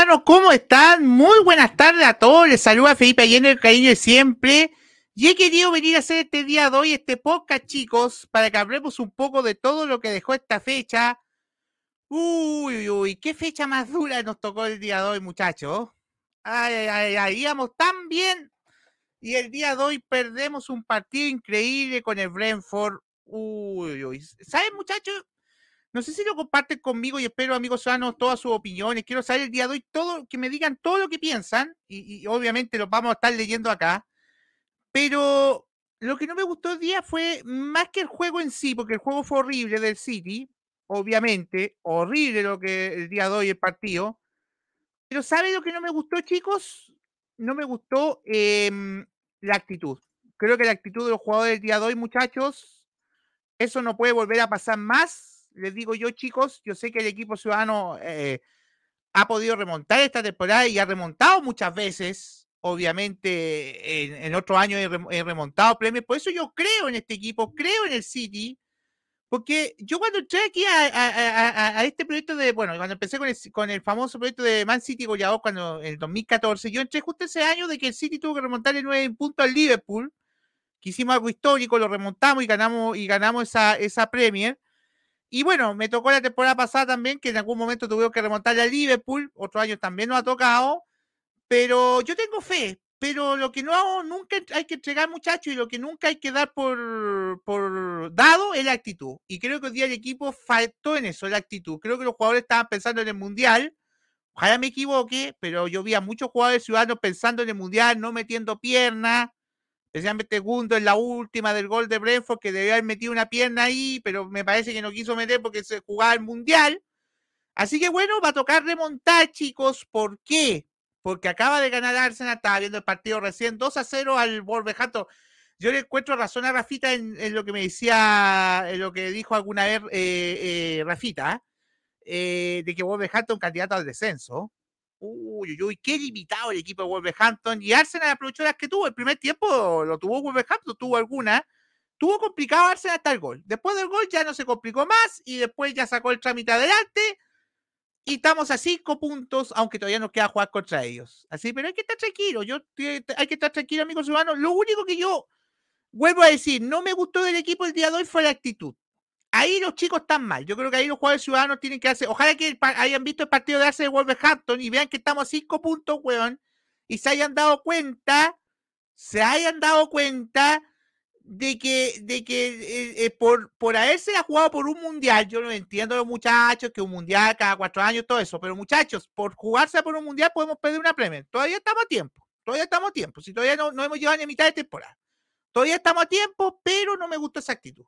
Ciudadanos, ¿cómo están? Muy buenas tardes a todos. Les saluda Felipe Allende, el cariño de siempre. Y he querido venir a hacer este día de hoy, este podcast, chicos, para que hablemos un poco de todo lo que dejó esta fecha. Uy, uy, qué fecha más dura nos tocó el día de hoy, muchachos. Ay, ay, ay, íbamos tan bien. Y el día de hoy perdemos un partido increíble con el Brentford. Uy, uy. ¿Saben, muchachos? No sé si lo comparten conmigo y espero, amigos sanos, todas sus opiniones. Quiero saber el día de hoy todo, que me digan todo lo que piensan y, obviamente lo vamos a estar leyendo acá. Pero lo que no me gustó el día fue más que el juego en sí, porque el juego fue horrible del City, obviamente, horrible lo que el día de hoy el partido. Pero ¿sabe lo que no me gustó, chicos? No me gustó em, la actitud. Creo que la actitud de los jugadores del día de hoy, muchachos, eso no puede volver a pasar más les digo yo, chicos, yo sé que el equipo ciudadano eh, ha podido remontar esta temporada y ha remontado muchas veces. Obviamente, en, otros años he, remontado premios. Por eso yo creo en este equipo, creo en el City. Porque yo cuando entré aquí a, este proyecto de, bueno, cuando empecé con el, con el famoso proyecto de Man City goleador, cuando en el 2014, yo entré justo ese año de que el City tuvo que remontarle nueve puntos al Liverpool, que hicimos algo histórico, lo remontamos y ganamos, y ganamos esa, esa Premier. Y bueno, me tocó la temporada pasada también, que en algún momento tuvimos que remontarle a Liverpool, otros años también nos ha tocado, pero yo tengo fe, pero lo que no hago, nunca hay que entregar muchachos y lo que nunca hay que dar por, por dado es la actitud. Y creo que hoy día el equipo faltó en eso, la actitud. Creo que los jugadores estaban pensando en el Mundial, ojalá me equivoque, pero yo vi a muchos jugadores ciudadanos pensando en el Mundial, no metiendo piernas especialmente Gundo en la última del gol de Brentford, que debió haber metido una pierna ahí, pero me parece que no quiso meter porque se jugaba el Mundial. Así que bueno, va a tocar remontar, chicos. ¿Por qué? Porque acaba de ganar Arsenal, estaba viendo el partido recién, 2 a 0 al Wolverhampton. Yo le encuentro razón a Rafita en, lo que me decía, en lo que dijo alguna vez eh, eh, Rafita, eh, de que Wolverhampton candidato al descenso. Uy, uy, uy, qué limitado el equipo de Wolverhampton. Y Arsenal aprovechó las que tuvo. El primer tiempo lo tuvo Wolverhampton, tuvo alguna. Tuvo complicado Arsenal hasta el gol. Después del gol ya no se complicó más y después ya sacó el trámite adelante. Y estamos a cinco puntos, aunque todavía nos queda jugar contra ellos. Así, pero hay que estar tranquilo. Yo, hay que estar tranquilo, amigos ciudadanos. Lo único que yo vuelvo a decir, no me gustó del equipo el día de hoy fue la actitud ahí los chicos están mal. Yo creo que ahí los jugadores ciudadanos tienen que hacer. Ojalá que hayan visto el partido de hace de Wolverhampton y vean que estamos a cinco puntos, weón, y se hayan dado cuenta, se hayan dado cuenta de que, de que eh, eh, por, por haberse jugado por un mundial, yo no entiendo a los muchachos que un mundial cada cuatro años, todo eso, pero muchachos, por jugarse por un mundial podemos pedir una premia. Todavía estamos a tiempo, todavía estamos a tiempo. Si todavía no, no hemos llegado ni a mitad de temporada, todavía estamos a tiempo, pero no me gusta esa actitud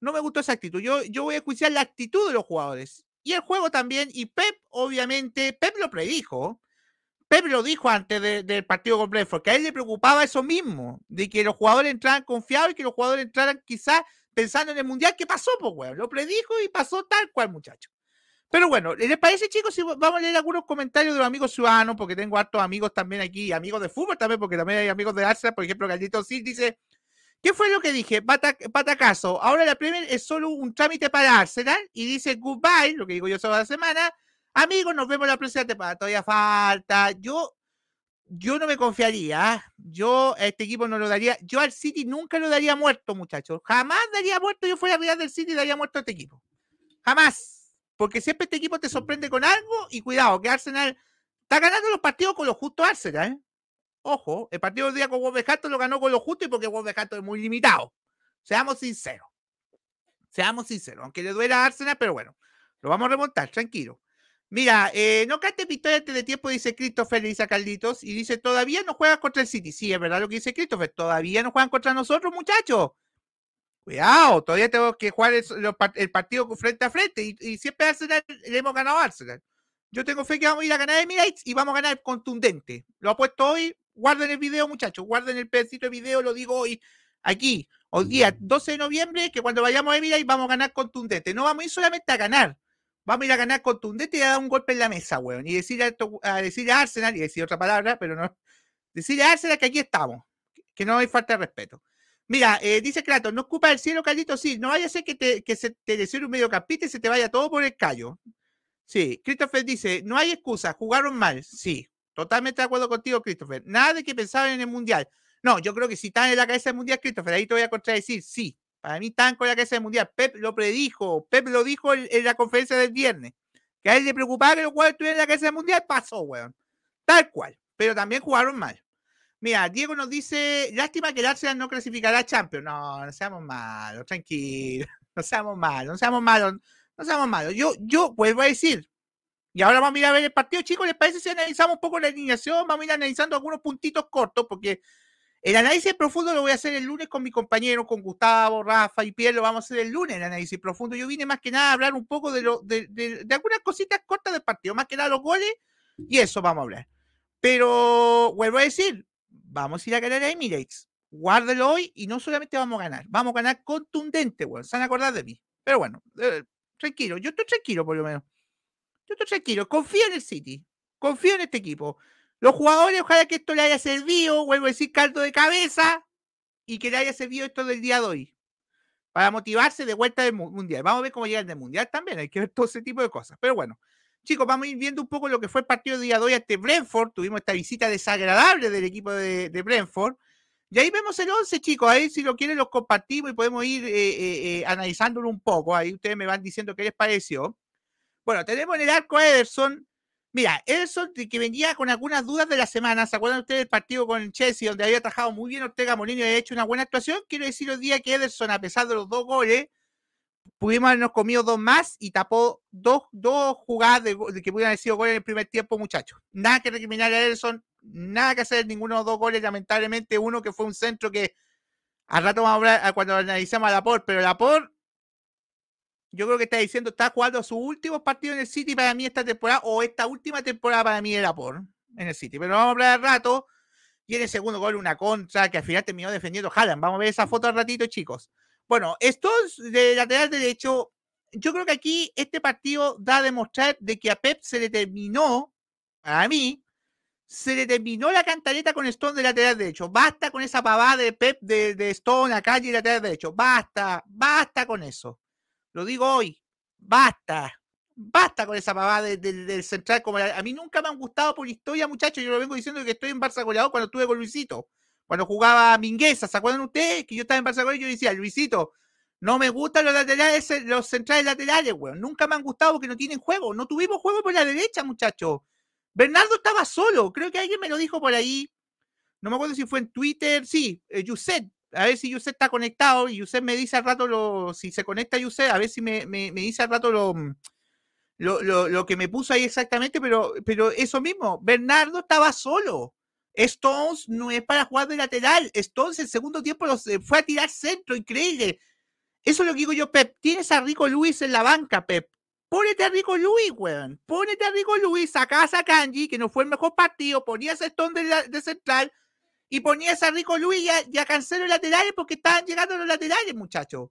no me gustó esa actitud. Yo, yo voy a escuchar la actitud de los jugadores. Y el juego también. Y Pep, obviamente, Pep lo predijo. Pep lo dijo antes del partido con Brentford, que a él le preocupaba eso mismo, de que los jugadores entraran confiados y que los jugadores entraran quizás pensando en el Mundial. ¿Qué pasó, pues, weón? Lo predijo y pasó tal cual, muchachos. Pero bueno, ¿les parece, chicos, si vamos a leer algunos comentarios de los amigos ciudadanos? Porque tengo hartos amigos también aquí, amigos de fútbol también, porque también hay amigos de Arsenal. Por ejemplo, Gallito Sil dice, ¿Qué fue lo que dije? Patacaso. Ahora la Premier es solo un trámite para Arsenal y dice goodbye, lo que digo yo toda la semana. Amigos, nos vemos la próxima temporada. Todavía falta. Yo, yo no me confiaría. Yo a este equipo no lo daría. Yo al City nunca lo daría muerto, muchachos. Jamás daría muerto. Yo fuera Real del City y daría muerto a este equipo. Jamás. Porque siempre este equipo te sorprende con algo y cuidado, que Arsenal está ganando los partidos con lo justo Arsenal. ¿eh? Ojo, el partido del día con Wolverhampton lo ganó con lo justo y porque Wolverhampton es muy limitado. Seamos sinceros. Seamos sinceros, aunque le duela a Arsenal, pero bueno, lo vamos a remontar, tranquilo. Mira, eh, no cante victoria antes de tiempo, dice Christopher, dice Carlitos, y dice, todavía no juegan contra el City. Sí, es verdad lo que dice Christopher, todavía no juegan contra nosotros, muchachos. Cuidado, todavía tenemos que jugar el, partido frente a frente y, y, siempre Arsenal le hemos ganado a Arsenal. Yo tengo fe que vamos a ir a ganar Emirates y vamos a ganar contundente. Lo puesto hoy, guarden el video, muchachos, guarden el pedacito de video, lo digo hoy, aquí, hoy día 12 de noviembre, que cuando vayamos a Emirates vamos a ganar contundente. No vamos a ir solamente a ganar, vamos a ir a ganar contundente y a dar un golpe en la mesa, weón. Y decir a, a, decir a Arsenal, y decir otra palabra, pero no, decirle a Arsenal que aquí estamos, que no hay falta de respeto. Mira, eh, dice Kratos, no ocupa el cielo, Carlito, sí, no vaya a ser que, te, que se te lesione un mediocampista y se te vaya todo por el callo. Sí, Christopher dice, no hay excusa, jugaron mal. Sí, totalmente de acuerdo contigo, Christopher. Nada de que pensaban en el Mundial. No, yo creo que si están en la cabeza del Mundial, Christopher, ahí te voy a contradecir. Sí, para mí están con la cabeza del Mundial. Pep lo predijo, Pep lo dijo en, la conferencia del viernes. Que a él le preocupaba que los jugadores estuvieran en la cabeza del Mundial, pasó, weón. Tal cual. Pero también jugaron mal. Mira, Diego nos dice, lástima que el Arsenal no clasificará a Champions. No, no seamos malos, tranquilo. No seamos malos, no seamos malos, no seamos malos. Yo, yo vuelvo a decir, y ahora vamos a ir a ver el partido, chicos, ¿les parece si analizamos un poco la alineación? Vamos a ir analizando algunos puntitos cortos, porque el análisis profundo lo voy a hacer el lunes con mi compañero, con Gustavo, Rafa y Pierre, lo vamos a hacer el lunes, el análisis profundo. Yo vine más que nada a hablar un poco de, lo, de, de, de algunas cositas cortas del partido, más que nada los goles, y eso vamos a hablar. Pero vuelvo a decir, vamos a ir a ganar a Emirates. Guárdelo hoy y no solamente vamos a ganar, vamos a ganar contundente, weón. Se van a acordar de mí. Pero bueno, eh, tranquilo, yo estoy tranquilo por lo menos. Yo estoy tranquilo, confío en el City, confío en este equipo. Los jugadores, ojalá que esto le haya servido, vuelvo a decir, caldo de cabeza, y que le haya servido esto del día de hoy. Para motivarse de vuelta del Mundial. Vamos a ver cómo llega el del Mundial también, hay que ver todo ese tipo de cosas. Pero bueno, chicos, vamos a ir viendo un poco lo que fue el partido del día de hoy ante Brentford. Tuvimos esta visita desagradable del equipo de, Brentford. Y ahí vemos el 11, chicos. Ahí si lo quieren los compartimos y podemos ir eh, eh, eh, analizándolo un poco. Ahí ustedes me van diciendo qué les pareció. Bueno, tenemos en el arco a Ederson. Mira, Ederson que venía con algunas dudas de la semana. ¿Se acuerdan ustedes del partido con Chelsea donde había trabajado muy bien Ortega Molino y había hecho una buena actuación? Quiero decir hoy día que Ederson, a pesar de los dos goles, pudimos habernos comido dos más y tapó dos, dos jugadas de, que pudieran haber sido goles en el primer tiempo, muchachos. Nada que recriminar a Ederson, nada que hacer, ninguno de los dos goles, lamentablemente, uno que fue un centro que al rato vamos a hablar cuando analicemos a Laporte, pero Laporte, yo creo que está diciendo, está jugando sus últimos partidos en el City para mí esta temporada, o esta última temporada para mí de Laporte en el City, pero vamos a hablar al rato. Y el segundo gol una contra que al final terminó defendiendo Haaland. Vamos a ver esa foto al ratito, chicos. Bueno, estos de lateral derecho, yo creo que aquí este partido da a demostrar de que a Pep se le terminó, a mí, se le terminó la cantareta con Stone de lateral derecho. Basta con esa pavada de Pep de, de Stone a calle y lateral derecho. Basta, basta con eso. Lo digo hoy, basta. Basta con esa pavada del central. Como a mí nunca me han gustado por historia, muchachos. Yo lo vengo diciendo que estoy en Barça goleado cuando estuve con Luisito cuando jugaba Mingueza, ¿se acuerdan ustedes? Que yo estaba en Barcelona y yo decía, Luisito, no me gustan los laterales, los centrales laterales, weón. Nunca me han gustado porque no tienen juego. No tuvimos juego por la derecha, muchachos. Bernardo estaba solo. Creo que alguien me lo dijo por ahí. No me acuerdo si fue en Twitter. Sí, eh, A ver si Yuset está conectado. Y Yuset me dice al rato lo. Si se conecta Yuset, a ver si me, me, dice al rato lo, lo, lo, lo, que me puso ahí exactamente. Pero, pero eso mismo. Bernardo estaba solo. Stones no es para jugar de lateral. Stones el segundo tiempo los, fue a tirar centro, increíble. Eso es lo que digo yo, Pep. Tienes a Rico Luis en la banca, Pep. Pónete a Rico Luis, weón. Pónete a Rico Luis, sacás a Kanji, que no fue el mejor partido, ponías a de, de central y ponías a Rico Luis y a, Cancelo laterales porque estaban llegando los laterales, muchachos.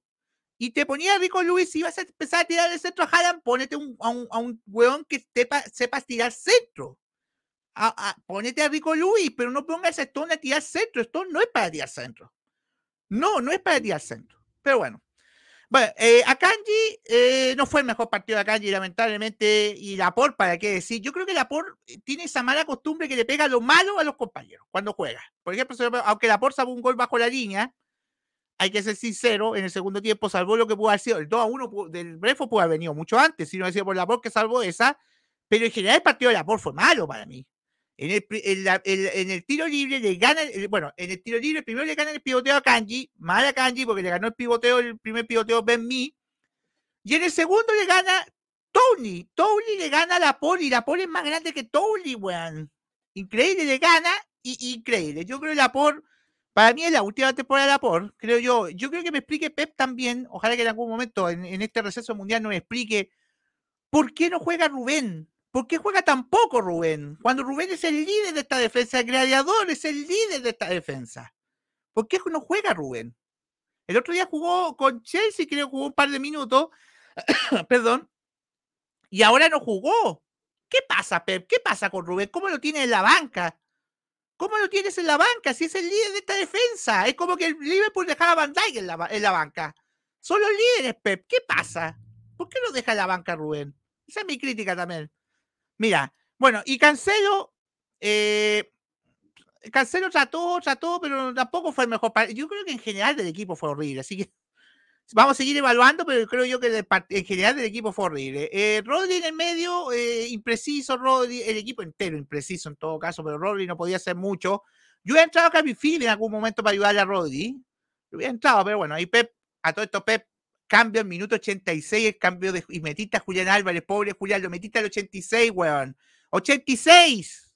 Y te ponía a Rico Luis y ibas a empezar a tirar el centro a Haaland, ponete a, un, a un weón que sepa, sepa tirar centro a, ponete a Rico Luis, pero no pongas a Stone a tirar centro. Stone no es para tirar centro. No, no es para tirar centro. Pero bueno. Bueno, eh, a Kanji eh, no fue el mejor partido de Kanji, lamentablemente. Y Lapor, ¿para qué decir? Yo creo que Lapor eh, tiene esa mala costumbre que le pega lo malo a los compañeros cuando juega. Por ejemplo, aunque Lapor salvó un gol bajo la línea, hay que ser sincero, en el segundo tiempo salvó lo que pudo haber sido el 2 a 1 del Brefo, pudo haber venido mucho antes, si no decía por Lapor que salvó esa. Pero en general el partido de Lapor fue malo para mí. En el, en, el, tiro libre le gana, bueno, en el tiro libre primero le gana el pivoteo a Kanji, mal a Kanji porque le ganó el pivoteo, el primer pivoteo Ben Mi, y en el segundo le gana Tony, Tony le gana a la Poli, la Poli es más grande que Tony, weón. Increíble, le gana, y increíble. Yo creo que la Por, para mí es la última temporada de la Por, creo yo. Yo creo que me explique Pep también, ojalá que en algún momento en, en este receso mundial nos explique por qué no juega Rubén ¿Por qué juega tan poco Rubén? Cuando Rubén es el líder de esta defensa, el gladiador es el líder de esta defensa. ¿Por qué no juega Rubén? El otro día jugó con Chelsea, creo que jugó un par de minutos, perdón, y ahora no jugó. ¿Qué pasa, Pep? ¿Qué pasa con Rubén? ¿Cómo lo tiene en la banca? ¿Cómo lo tienes en la banca si es el líder de esta defensa? Es como que el Liverpool dejaba a Van Dijk en la, en la banca. Son los líderes, Pep. ¿Qué pasa? ¿Por qué no deja en la banca Rubén? Esa es mi crítica también. Mira, bueno, y Cancelo, eh, Cancelo trató, trató, pero tampoco fue el mejor. Yo creo que en general del equipo fue horrible, así que vamos a seguir evaluando, pero creo yo que en general del equipo fue horrible. Eh, Rodri en el medio, eh, impreciso, Rodri, el equipo entero impreciso en todo caso, pero Rodri no podía hacer mucho. Yo he entrado a Capifil en algún momento para ayudarle a Rodri. Yo había entrado, pero bueno, ahí Pep, a todo esto Pep cambio en minuto 86, el cambio de, y metiste a Julián Álvarez, pobre Julián, lo metiste al 86, weón. 86.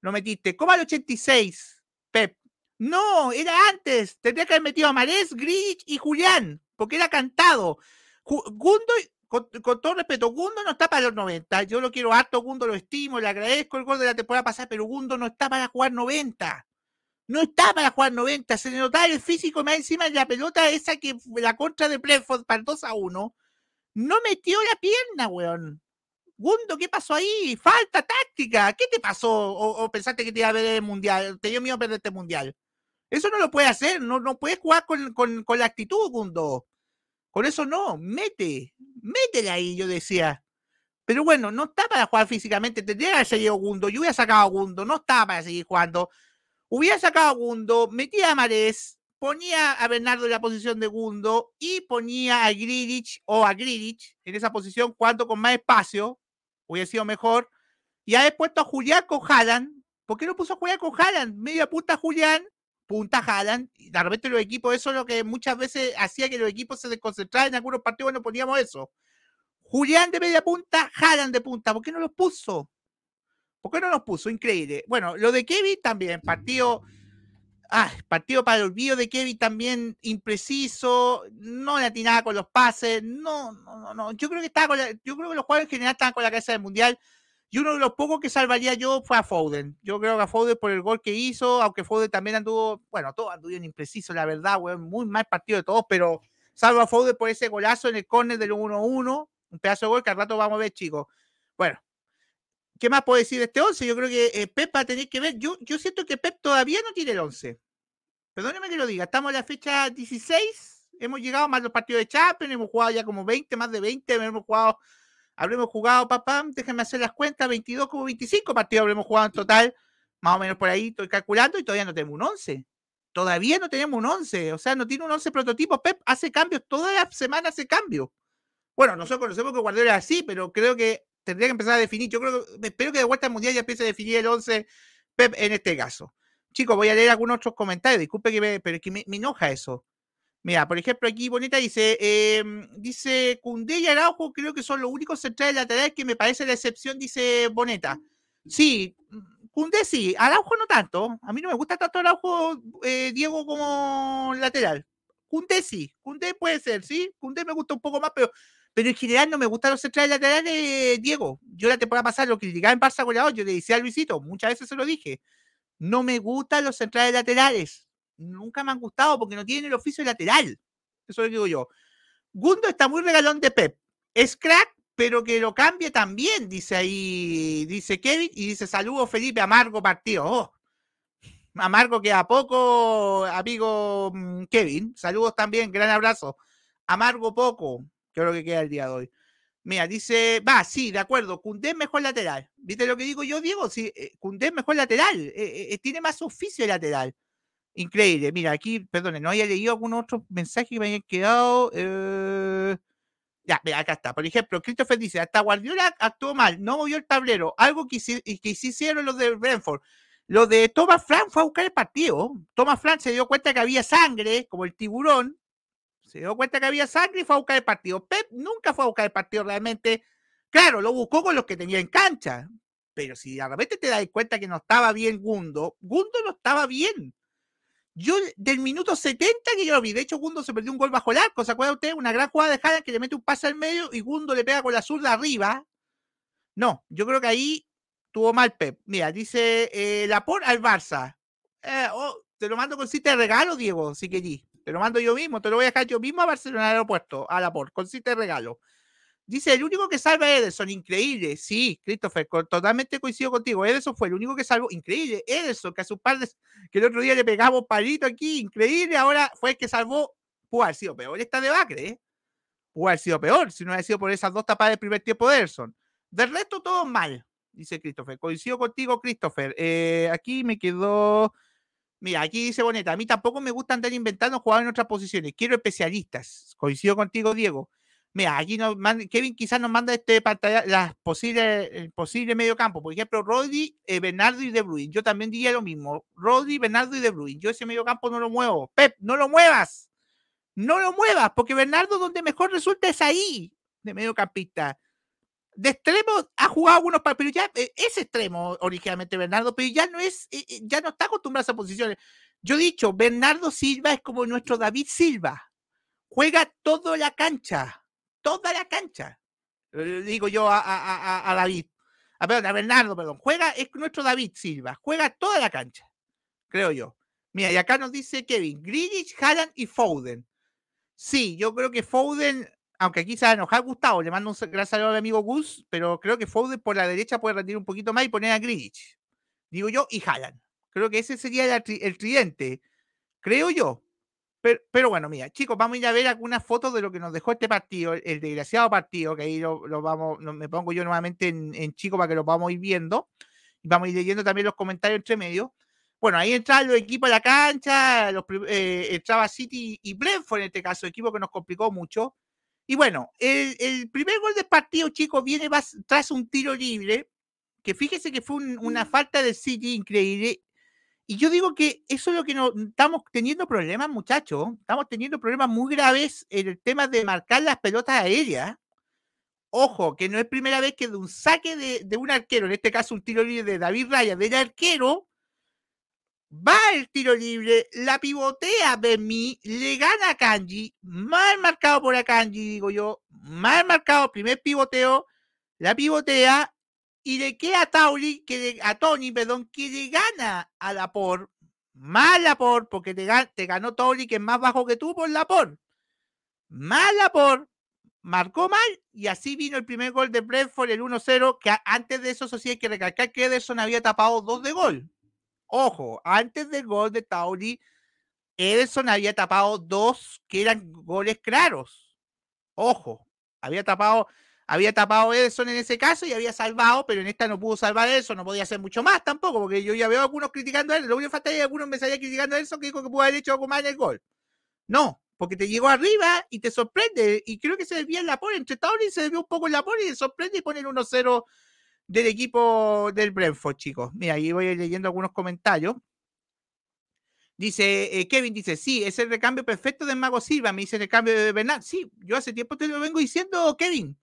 Lo metiste. ¿Cómo al 86, Pep? No, era antes. Tendría que haber metido a Marés, Grich y Julián, porque era cantado. Gundo, con, todo respeto, Gundo no está para los 90. Yo lo quiero harto, Gundo lo estimo, le agradezco el gol de la temporada pasada, pero Gundo no está para jugar 90. No está para jugar 90. Se le notaba el físico más encima de la pelota esa que la contra de Brentford para 2 a 1. No metió la pierna, weón. Gundo, ¿qué pasó ahí? Falta táctica. ¿Qué te pasó? ¿O, pensaste que te iba a ver el mundial? ¿Te dio miedo perder este mundial? Eso no lo puede hacer. No, no puedes jugar con, con, con la actitud, Gundo. Con eso no. Mete. Métela ahí, yo decía. Pero bueno, no está para jugar físicamente. Tendría que haber seguido Gundo. Yo hubiera sacado a Gundo. No está para seguir jugando. Hubiera sacado a Gundo, metía a Marés, ponía a Bernardo en la posición de Gundo y ponía a Gridich o a Gridich en esa posición cuando con más espacio. Hubiera sido mejor. Y ha puesto a Julián con Haaland. ¿Por qué no puso a Julián con Haaland? Media punta Julián, punta Haaland. Y de repente los equipos, eso es lo que muchas veces hacía que los equipos se desconcentraran en algunos partidos, no poníamos eso. Julián de media punta, Haaland de punta. ¿Por qué no los puso? ¿Por qué no nos puso? Increíble. Bueno, lo de Kevin también, partido. Ah, partido para el olvido de Kevin también impreciso, no le atinaba con los pases, no, no, no, yo creo que estaba con yo creo que los jugadores en general estaban con la cabeza del mundial y uno de los pocos que salvaría yo fue a Foden. Yo creo que a Foden por el gol que hizo, aunque Foden también anduvo, bueno, todo anduvo impreciso, la verdad, weón, muy mal partido de todos, pero salvo a Foden por ese golazo en el córner del 1-1, un pedazo de gol que al rato vamos a ver, chicos. Bueno, ¿Qué más puedo decir de este 11? Yo creo que eh, Pep va a tener que ver. Yo, yo siento que Pep todavía no tiene el 11. Perdóneme que lo diga. Estamos en la fecha 16. Hemos llegado más los partidos de Champions. Hemos jugado ya como 20, más de 20. Hemos jugado, habremos jugado, papá, déjenme hacer las cuentas. 22 como 25 partidos habremos jugado en total. Más o menos por ahí estoy calculando y todavía no tenemos un 11. Todavía no tenemos un 11. O sea, no tiene un 11 prototipo. Pep hace cambios. Todas las semanas hace cambios. Bueno, nosotros conocemos que Guardiola es así, pero creo que tendría que empezar a definir. Yo creo que, espero que de vuelta al mundial ya empiece a definir el 11 Pep en este caso. Chicos, voy a leer algunos otros comentarios. Disculpe que me, pero es que me, enoja eso. Mira, por ejemplo, aquí Bonita dice, em, dice Cundé y Araujo creo que son los únicos centrales laterales que me parece la excepción, dice Boneta. Sí, Cundé sí, Araujo no tanto. A mí no me gusta tanto Araujo, eh, Diego, como lateral. Cundé sí, Cundé puede ser, sí. Cundé me gusta un poco más, pero pero en general no me gustan los centrales laterales, Diego. Yo la temporada pasada lo criticaba en Barça goleador, yo le decía a Luisito, muchas veces se lo dije. No me gustan los centrales laterales. Nunca me han gustado porque no tienen el oficio lateral. Eso lo digo yo. Gundo está muy regalón de Pep. Es crack, pero que lo cambie también, dice ahí, dice Kevin, y dice saludos Felipe, amargo partido. Oh, amargo que a poco, amigo mm, Kevin. Saludos también, gran abrazo. Amargo poco que es lo que queda el día de hoy. Mira, dice, va, sí, de acuerdo, Cundé es mejor lateral. ¿Viste lo que digo yo, Diego? Sí, eh, Cundé es mejor lateral, eh, eh, tiene más oficio lateral. Increíble. Mira, aquí, perdón, no haya leído algún otro mensaje que me hayan quedado. Ya, mira, acá está. Por ejemplo, Christopher dice, hasta Guardiola actuó mal, no movió el tablero, algo que, que hicieron los de Brentford. Lo de Thomas Frank fue a buscar el partido. Thomas Frank se dio cuenta que había sangre, como el tiburón, se dio cuenta que había sangre y fue a buscar el partido. Pep nunca fue a buscar el partido realmente. Claro, lo buscó con los que tenía en cancha. Pero si de repente te das cuenta que no estaba bien Gundo, Gundo no estaba bien. Yo, del minuto 70 que yo lo vi, de hecho, Gundo se perdió un gol bajo el arco. ¿Se acuerda usted? Una gran jugada de Haaland que le mete un pase al medio y Gundo le pega con la zurda arriba. No, yo creo que ahí tuvo mal Pep. Mira, dice eh, Laporte al Barça. Eh, oh, te lo mando con cita de regalo, Diego, si querís. Te lo mando yo mismo, te lo voy a dejar yo mismo a Barcelona al aeropuerto, a la por, con cita de regalo. Dice, el único que salva a Ederson, increíble. Sí, Christopher, totalmente coincido contigo. Ederson fue el único que salvó, increíble. Ederson, que a sus padres, que el otro día le pegamos palito aquí, increíble. Ahora fue el que salvó, pudo haber sido peor esta debacle, ¿eh? Pudo haber sido peor si no hubiera sido por esas dos tapadas del primer tiempo de Ederson. Del resto, todo mal, dice Christopher. Coincido contigo, Christopher. Eh, aquí me quedó. Mira, aquí dice Boneta. A mí tampoco me gusta andar inventando jugadores en otras posiciones. Quiero especialistas. Coincido contigo, Diego. Mira, aquí nos Kevin quizás nos manda este pantalla, las posibles, el posible medio campo. Por ejemplo, Rodri, eh, Bernardo y De Bruyne. Yo también diría lo mismo. Rodri, Bernardo y De Bruyne. Yo ese medio campo no lo muevo. Pep, no lo muevas. No lo muevas, porque Bernardo donde mejor resulta es ahí, de mediocampista. De extremo ha jugado algunos pero ya eh, es extremo originalmente Bernardo, pero ya no es, eh, ya no está acostumbrado a esas posiciones. Yo he dicho, Bernardo Silva es como nuestro David Silva. Juega toda la cancha toda la cancha. digo yo a, David. A, perdón, a Bernardo, perdón. Juega, es nuestro David Silva. Juega toda la cancha. Creo yo. Mira, y acá nos dice Kevin, Greenwich, Haaland y Foden. Sí, yo creo que Foden, aunque aquí se nos ha gustado, le mando un gran saludo al amigo Gus, pero creo que Foden por la derecha puede rendir un poquito más y poner a Greenwich. Digo yo, y Haaland. Creo que ese sería el, el tridente. Creo yo. Pero, bueno, mira, chicos, vamos a ir a ver algunas fotos de lo que nos dejó este partido, el, desgraciado partido, que ahí lo, vamos, me pongo yo nuevamente en, chico para que lo vamos a ir viendo. Y vamos a ir leyendo también los comentarios entre medio. Bueno, ahí entraban los equipos a la cancha, eh, entraba City y Brentford en este caso, equipo que nos complicó mucho. Y bueno, el, primer gol del partido, chicos, viene tras un tiro libre, que fíjese que fue una falta de City increíble y yo digo que eso es lo que no, estamos teniendo problemas, muchachos. Estamos teniendo problemas muy graves en el tema de marcar las pelotas aéreas. Ojo, que no es primera vez que de un saque de, un arquero, en este caso un tiro libre de David Raya, del arquero, va el tiro libre, la pivotea Bermí, le gana a Kanji, mal marcado por a Kanji, digo yo, mal marcado, primer pivoteo, la pivotea y le queda a Tauri, que a Tony, perdón, que le gana a la por, más la por, porque te, ganó Tauri, que es más bajo que tú por la por. Más la por, marcó mal, y así vino el primer gol de Brentford, el 1-0, que antes de eso, eso sí hay que recalcar que Ederson había tapado dos de gol. Ojo, antes del gol de Tauri, Ederson había tapado dos que eran goles claros. Ojo, había tapado había tapado Edson en ese caso y había salvado, pero en esta no pudo salvar a Edson, no podía hacer mucho más tampoco, porque yo ya veo algunos criticando a él. Lo único que falta es que algunos me salían criticando a Edson que dijo que pudo haber hecho algo más en el gol. No, porque te llegó arriba y te sorprende. Y creo que se desvía en la pole. Entre y se desvió un poco en la pole y se sorprende y ponen 1-0 del equipo del Brentford, chicos. Mira, ahí voy leyendo algunos comentarios. Dice eh, Kevin, dice, sí, es el recambio perfecto de Mago Silva, me dice el recambio de Bernal. Sí, yo hace tiempo te lo vengo diciendo, Kevin.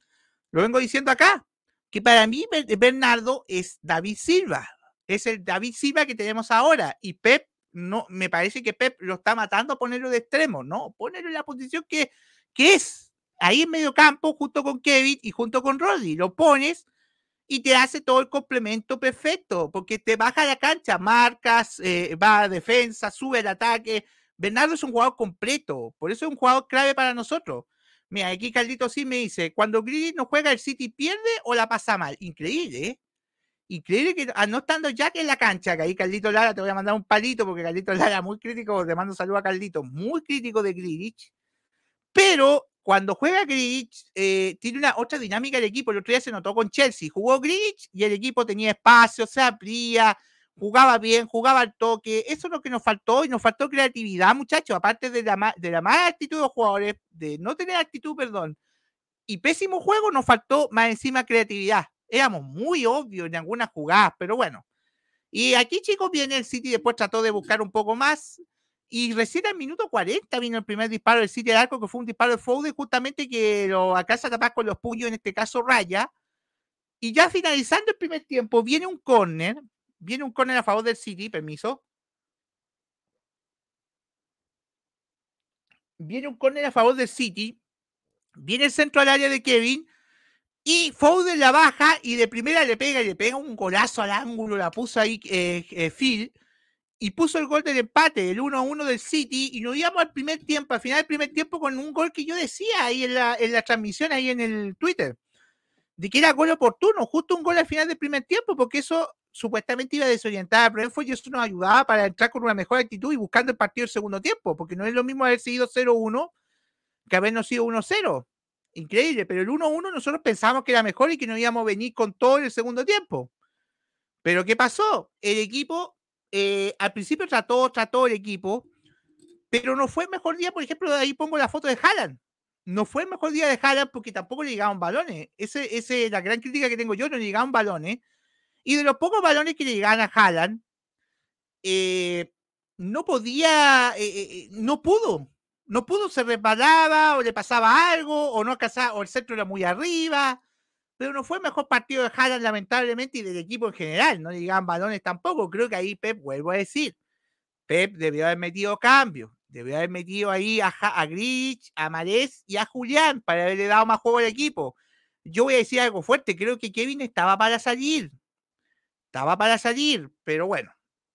Lo vengo diciendo acá, que para mí Bernardo es David Silva, es el David Silva que tenemos ahora y Pep no me parece que Pep lo está matando a ponerlo de extremo, no, ponerlo en la posición que, que es ahí en medio campo junto con Kevin y junto con Rodri, lo pones y te hace todo el complemento perfecto, porque te baja la cancha, marcas, eh, va a defensa, sube el ataque. Bernardo es un jugador completo, por eso es un jugador clave para nosotros. Mira, aquí Caldito sí me dice, cuando Grealish no juega, ¿el City pierde o la pasa mal? Increíble, ¿eh? Increíble que ah, no estando que en la cancha, que ahí Caldito Lara, te voy a mandar un palito porque Caldito Lara muy crítico, te mando un saludo a Caldito, muy crítico de Grealish, pero cuando juega Grealish eh, tiene una otra dinámica el equipo, el otro día se notó con Chelsea, jugó Grealish y el equipo tenía espacio, se abría, jugaba bien, jugaba al toque. Eso es lo que nos faltó y nos faltó creatividad, muchachos. Aparte de la, de la mala actitud de los jugadores, de no tener actitud, perdón, y pésimo juego, nos faltó más encima creatividad. Éramos muy obvios en algunas jugadas, pero bueno. Y aquí, chicos, viene el City, después trató de buscar un poco más. Y recién al minuto 40 vino el primer disparo del City al arco, que fue un disparo de Foden, justamente que lo alcanza a tapar con los puños, en este caso Raya. Y ya finalizando el primer tiempo, viene un córner Viene un córner a favor del City, permiso. Viene un córner a favor del City. Viene el centro al área de Kevin. Y Foden la baja y de primera le pega y le pega un golazo al ángulo. La puso ahí eh, eh, Phil. Y puso el gol del empate, el 1-1 del City. Y nos íbamos al primer tiempo, al final del primer tiempo, con un gol que yo decía ahí en la, en la transmisión, ahí en el Twitter. De que era gol oportuno, justo un gol al final del primer tiempo, porque eso supuestamente iba a desorientar a Brentford y eso nos ayudaba para entrar con una mejor actitud y buscando el partido del segundo tiempo, porque no es lo mismo haber sido 0-1 que habernos sido 1-0. Increíble, pero el 1-1 nosotros pensamos que era mejor y que no íbamos a venir con todo en el segundo tiempo. Pero ¿qué pasó? El equipo, eh, al principio trató, trató el equipo, pero no fue el mejor día, por ejemplo, ahí pongo la foto de Haaland. No fue el mejor día de Haaland porque tampoco le llegaban balones. Esa es la gran crítica que tengo yo, no le llegaban balones. Y de los pocos balones que le llegaban a Haaland, eh, no podía, eh, no pudo no pudo, se resbalaba o le pasaba algo o no alcanzaba, o el centro era muy arriba, pero no fue el mejor partido de Haaland lamentablemente y del equipo en general, no llegaban balones tampoco, creo que ahí Pep, vuelvo a decir, Pep debió haber metido cambio, debió haber metido ahí a, a Grich, a Marés y a Julián para haberle dado más juego al equipo. Yo voy a decir algo fuerte, creo que Kevin estaba para salir, estaba para salir, pero bueno,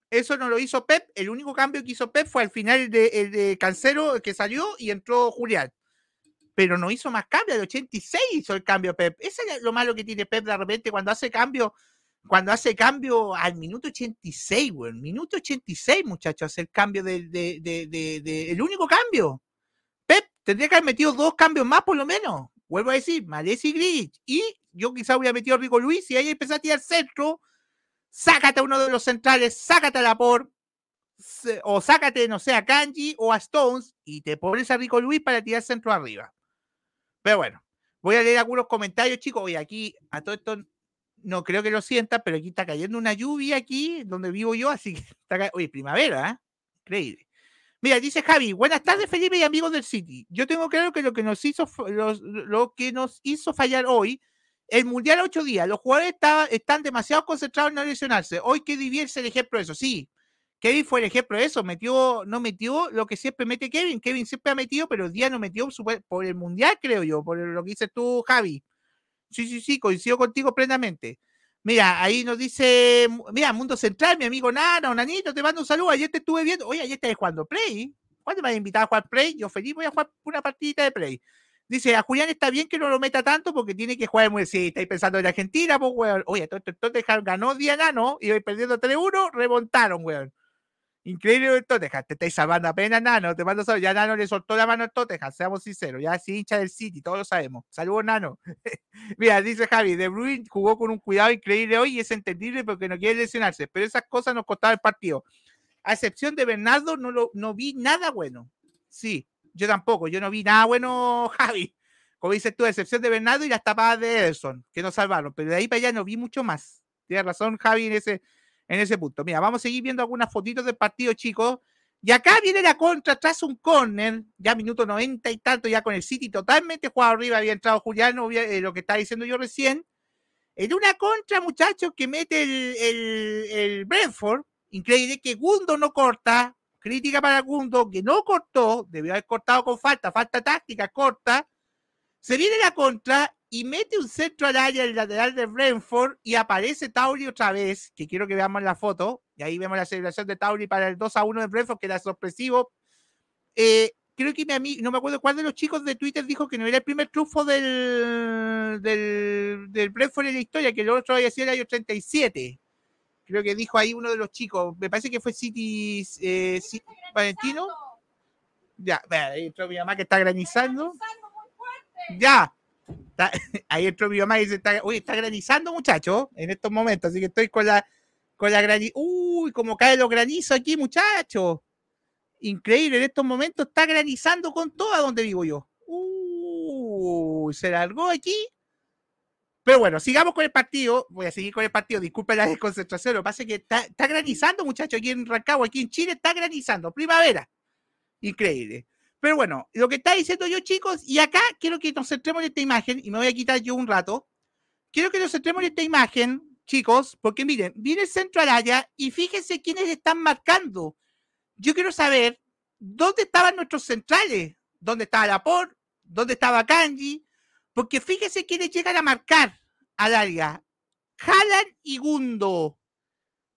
eso no lo hizo Pep. El único cambio que hizo Pep fue al final el de, el que salió y entró Julián. Pero no hizo más cambio. Al 86 hizo el cambio Pep. Eso es lo malo que tiene Pep de repente cuando hace cambio. Cuando hace cambio al minuto 86, güey. Minuto 86, muchachos, hacer cambio de, de, de, el único cambio. Pep tendría que haber metido dos cambios más por lo menos. Vuelvo a decir, Males y Grich. Y yo quizá hubiera metido a Rico Luis y ahí empezó a tirar centro sácate a uno de los centrales, sácate a la por, o sácate, no sé, a Kanji o a Stones y te pones a Rico Luis para tirar centro arriba. Pero bueno, voy a leer algunos comentarios, chicos. Oye, aquí a todo esto no creo que lo sientan, pero aquí está cayendo una lluvia aquí donde vivo yo, así que está Oye, primavera, ¿eh? Increíble. Mira, dice Javi, buenas tardes, Felipe y amigos del City. Yo tengo claro que lo que nos hizo, lo que nos hizo fallar hoy el Mundial a ocho días, los jugadores están demasiado concentrados en no lesionarse. Hoy Kevin es el ejemplo de eso, sí. Kevin fue el ejemplo de eso, metió, no metió lo que siempre mete Kevin. Kevin siempre ha metido, pero el día no metió por el Mundial, creo yo, por lo que dices tú, Javi. Sí, sí, sí, coincido contigo plenamente. Mira, ahí nos dice, mira, Mundo Central, mi amigo Nano, Nanito, te mando un saludo. Ayer te estuve viendo. Oye, ayer estás jugando Play. ¿Cuándo me has invitado a jugar Play? Yo feliz voy a jugar una partidita de Play. Dice, a Julián está bien que no lo meta tanto porque tiene que jugar muy. Sí, estáis pensando en Argentina, pues, weón. Oye, Tottenham ganó día Nano y hoy perdiendo 3-1, remontaron, weón. Increíble el Tottenham. Te estáis salvando apenas, Nano. Te mando saludos. Ya Nano le soltó la mano al Tottenham, seamos sinceros. Ya sí, hincha del City, todos lo sabemos. Saludos, Nano. Mira, dice Javi, De Bruyne jugó con un cuidado increíble hoy y es entendible porque no quiere lesionarse. Pero esas cosas nos costaban el partido. A excepción de Bernardo, no, lo, no vi nada bueno. Sí, yo tampoco, yo no vi nada bueno, Javi. Como dices tú, excepción de Bernardo y las tapadas de Ederson, que nos salvaron. Pero de ahí para allá no vi mucho más. Tienes razón, Javi, en ese, en ese punto. Mira, vamos a seguir viendo algunas fotitos del partido, chicos. Y acá viene la contra, tras un corner, ya minuto 90 y tanto, ya con el City totalmente jugado arriba, había entrado Juliano, eh, lo que estaba diciendo yo recién. En una contra, muchachos, que mete el, el, el Brentford, increíble que Gundo no corta, crítica para Gundo, que no cortó, debió haber cortado con falta, falta táctica, corta, se viene la contra y mete un centro al área el lateral de Brentford y aparece Tauri otra vez, que quiero que veamos la foto, y ahí vemos la celebración de Tauri para el 2 a 1 de Brentford, que era sorpresivo. Eh, creo que mi amigo, no me acuerdo cuál de los chicos de Twitter dijo que no era el primer triunfo del, del, del Brentford en la historia, que el otro había sido el año 37 creo que dijo ahí uno de los chicos, me parece que fue City, eh, Valentino. Ya, entró mi mamá que está granizando. Ya, ahí entró mi mamá y dice, está, uy, está granizando muchacho en estos momentos, así que estoy con la, con la granizo. Uy, como cae los granizos aquí, muchachos. Increíble, en estos momentos está granizando con todo a donde vivo yo. Uy, se largó aquí pero bueno, sigamos con el partido. Voy a seguir con el partido. Disculpen la desconcentración. Lo que pasa es que está, granizando, muchachos, aquí en Rancagua, aquí en Chile, está granizando. Primavera. Increíble. Pero bueno, lo que está diciendo yo, chicos, y acá quiero que nos centremos en esta imagen, y me voy a quitar yo un rato. Quiero que nos centremos en esta imagen, chicos, porque miren, viene el centro área y fíjense quiénes están marcando. Yo quiero saber dónde estaban nuestros centrales, dónde estaba Laporte, dónde estaba Kanji, porque fíjese quiénes llegan a marcar al área. Jalan y Gundo.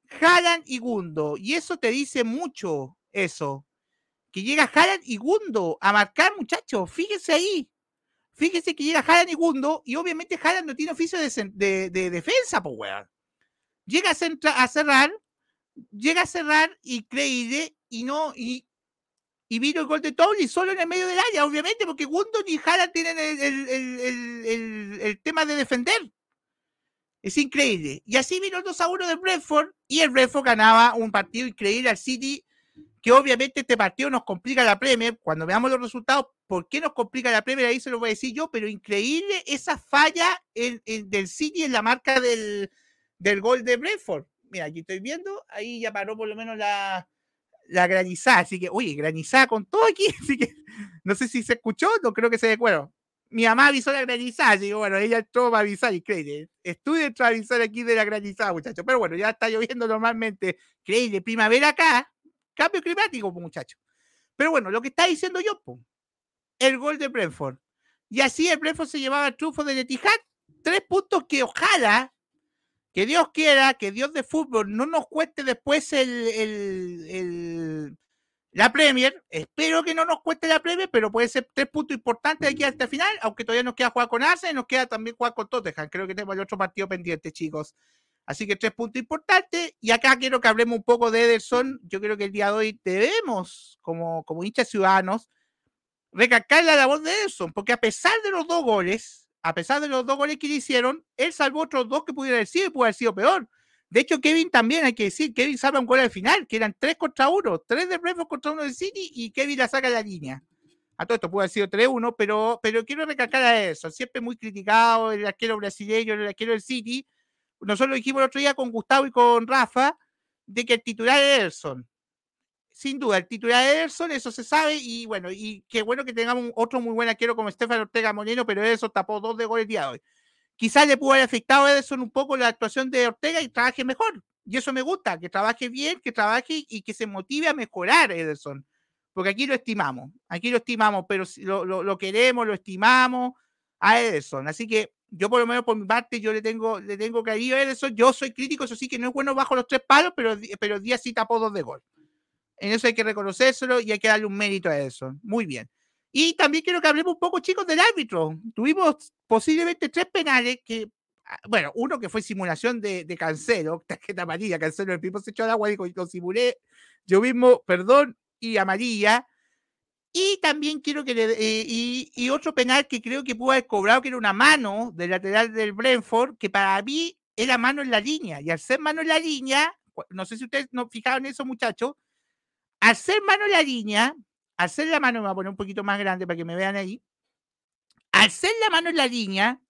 Jalan y Gundo. Y eso te dice mucho, eso. Que llega Jalan y Gundo a marcar, muchachos. Fíjese ahí. Fíjese que llega Jalan y Gundo. Y obviamente Jalan no tiene oficio de, defensa, pues, weón. Llega a, a, cerrar. Llega a cerrar y Creide y no. Y vino el gol de Towley solo en el medio del área, obviamente, porque Gundon y Jara tienen el, el, tema de defender. Es increíble. Y así vino el 2 a 1 de Brentford y el Brentford ganaba un partido increíble al City, que obviamente este partido nos complica la Premier. Cuando veamos los resultados, ¿por qué nos complica la Premier? Ahí se lo voy a decir yo, pero increíble esa falla del City en la marca del, del gol de Brentford. Mira, aquí estoy viendo, ahí ya paró por lo menos la, la granizada, así que, uy, granizada con todo aquí, así que no sé si se escuchó, no creo que se dé bueno. Mi mamá avisó la granizada, así que bueno, ella entró para avisar, increíble. Estuve dentro de avisar aquí de la granizada, muchachos, pero bueno, ya está lloviendo normalmente, increíble, primavera acá, cambio climático, muchachos. Pero bueno, lo que está diciendo yo, el gol de Brentford. Y así el Brentford se llevaba el trufo de Etihad, tres puntos que ojalá que Dios quiera que Dios de fútbol no nos cueste después la Premier. Espero que no nos cueste la Premier, pero puede ser tres puntos importantes aquí hasta el final, aunque todavía nos queda jugar con Arsenal y nos queda también jugar con Tottenham. Creo que tenemos el otro partido pendiente, chicos. Así que tres puntos importantes. Y acá quiero que hablemos un poco de Ederson. Yo creo que el día de hoy debemos, como, como hinchas ciudadanos, recalcar la labor de Ederson, porque a pesar de los dos goles, a pesar de los dos goles que le hicieron, él salvó otros dos que pudiera haber sido y pudo haber sido peor. De hecho, Kevin también, hay que decir, Kevin salva un gol al final, que eran tres contra uno, tres de Brentford contra uno de City y Kevin la saca de la línea. A todo esto pudo haber sido 3-1, pero, pero quiero recalcar a eso. Siempre muy criticado el arquero brasileño, el arquero del City. Nosotros lo dijimos el otro día con Gustavo y con Rafa, de que el titular es Ederson sin duda, el titular de Ederson, eso se sabe, y bueno, y qué bueno que tengamos otro muy buen arquero como Estefan Ortega Moreno, pero eso tapó dos de goles día de hoy. Quizás le pudo haber afectado a Ederson un poco la actuación de Ortega y trabaje mejor. Y eso me gusta, que trabaje bien, que trabaje y que se motive a mejorar Ederson. Porque aquí lo estimamos, aquí lo estimamos, pero lo, lo queremos, lo estimamos a Ederson. Así que yo por lo menos por mi parte, yo le tengo, le tengo cariño a Ederson. Yo soy crítico, eso sí que no es bueno bajo los tres palos, pero, pero Díaz sí tapó dos de gol. En eso hay que reconocérselo y hay que darle un mérito a eso. Muy bien. Y también quiero que hablemos un poco, chicos, del árbitro. Tuvimos posiblemente tres penales que, ah, bueno, uno que fue simulación de, de Cancelo, tarjeta amarilla, Cancelo, el tipo se echó al agua y lo simulé, yo mismo, perdón, y amarilla. Y también quiero que le, eh, y, y, otro penal que creo que pudo haber cobrado, que era una mano del lateral del Brentford, que para mí era mano en la línea. Y al ser mano en la línea, no sé si ustedes no fijaron eso, muchachos, hacer mano en la línea, hacer la mano, me voy a poner un poquito más grande para que me vean ahí. Hacer la mano en la línea